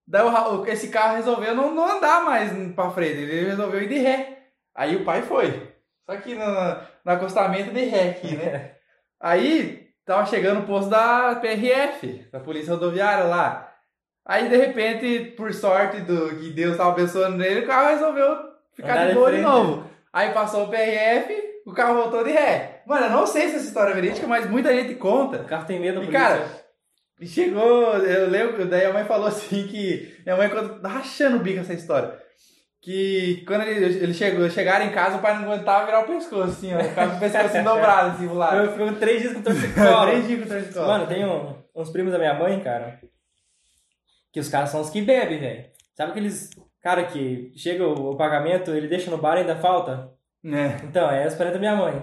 S2: Daí o- esse carro resolveu não, não andar mais pra frente. Ele resolveu ir de ré. Aí o pai foi. Só que no, no acostamento de ré aqui, né? Aí tava chegando o posto da PRF, da Polícia Rodoviária lá. Aí, de repente, por sorte do que Deus tava abençoando nele, o carro resolveu ficar
S1: Andar
S2: de
S1: de
S2: boa de
S1: frente.
S2: novo. Aí passou o PRF, o carro voltou de ré. Mano, eu não sei se essa história é verídica, mas muita gente conta.
S1: O carro tem medo,
S2: E,
S1: por
S2: cara, chegou, eu lembro, daí a mãe falou assim que. Minha mãe tá rachando o bico essa história. Que quando ele, ele chegou, chegaram em casa, o pai não aguentava virar o pescoço, assim, ó. Ficava com o pescoço assim, dobrado, assim, pro lado.
S1: Eu fico três dias com torcicolo.
S2: Três dias com torcicolo.
S1: Mano, tem um- uns primos da minha mãe, cara, que os caras são os que bebem, velho. Sabe aqueles cara que chega o, o pagamento, ele deixa no bar e ainda falta?
S2: É.
S1: Então, é os parentes da minha mãe.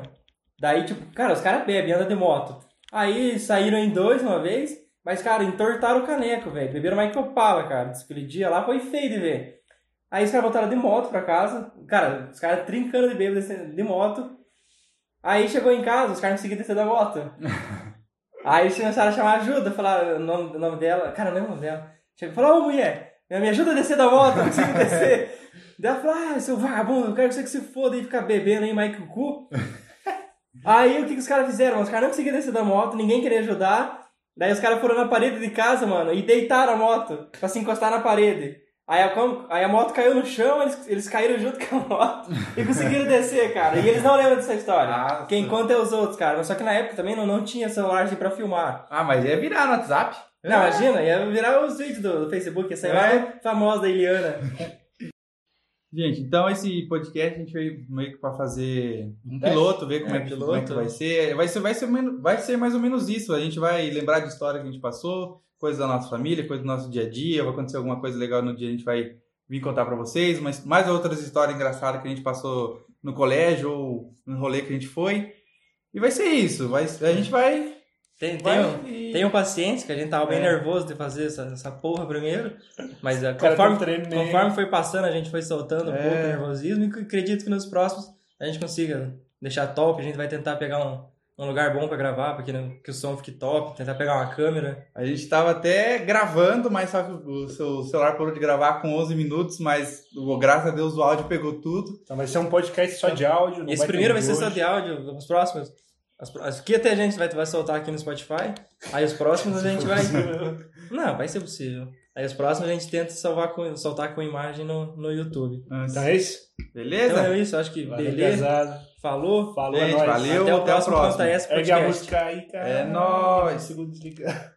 S1: Daí, tipo, cara, os caras bebem, andam de moto. Aí saíram em dois uma vez, mas, cara, entortaram o caneco, velho. Beberam mais que Opala, cara. Aquele dia lá foi feio de ver. Aí os caras voltaram de moto pra casa. Cara, os caras trincando de bêbado descendo de moto. Aí chegou em casa, os caras não conseguiam descer da moto. Aí eles começaram a chamar ajuda, falar o nome, o nome dela. Cara, não é o nome dela. Chegou falou, ô mulher, me ajuda a descer da moto, não consigo descer. Daí ela falou, ah, seu vagabundo, eu quero que você que se foda e ficar bebendo aí o cu. Aí o que, que os caras fizeram? Os caras não conseguiam descer da moto, ninguém queria ajudar. Daí os caras foram na parede de casa, mano, e deitaram a moto pra se encostar na parede. Aí a, aí a moto caiu no chão, eles, eles caíram junto com a moto e conseguiram descer, cara. E eles não lembram dessa história.
S2: Nossa.
S1: Quem conta é os outros, cara. Mas só que na época também não, não tinha celular assim pra filmar.
S2: Ah, mas ia virar no WhatsApp.
S1: Não, imagina, ia virar os vídeos do, do Facebook, ia sair
S2: É.
S1: lá famoso da Eliana.
S2: Gente, então esse podcast a gente veio meio que pra fazer um piloto, ver como
S1: É,
S2: é, que,
S1: piloto.
S2: como é que vai ser. Vai ser, vai ser, vai ser mais ou menos isso. A gente vai lembrar de história que a gente passou, coisas da nossa família, coisas do nosso dia a dia. Vai acontecer alguma coisa legal no dia, a gente vai vir contar pra vocês, mas mais outras histórias engraçadas que a gente passou no colégio ou no rolê que a gente foi. E vai ser isso. Vai, a gente vai.
S1: Tem, tenham,
S2: e-
S1: tenham paciência, que a gente tava bem
S2: É.
S1: nervoso de fazer essa, essa porra primeiro. Mas é,
S3: cara
S1: conforme, conforme foi passando, a gente foi soltando um
S2: É.
S1: pouco o nervosismo. E acredito que nos próximos a gente consiga deixar top. A gente vai tentar pegar um, um lugar bom pra gravar, pra que, não- que o som fique top. Tentar pegar uma câmera.
S2: A gente tava até gravando, mas só que o seu celular parou de gravar com 11 minutos, mas graças a Deus o áudio pegou tudo.
S3: Então vai ser um podcast só de áudio. não
S1: Esse
S3: vai
S1: primeiro vai ser só de áudio. Os próximos. As, que até a gente vai, vai soltar aqui no Spotify. Aí os próximos a gente vai. Não, vai ser possível. Aí os próximos a gente tenta salvar com, soltar com imagem no, no YouTube.
S3: Então é isso.
S2: Beleza?
S1: Então é isso, acho que
S3: Valeu,
S1: beleza. Falou.
S3: Falou, é
S2: Gente,
S3: nóis.
S2: valeu.
S1: até o
S2: até a
S1: próximo
S3: Ergue a
S1: podcast.
S3: música aí, cara.
S2: É nóis.
S3: Segundo desligar.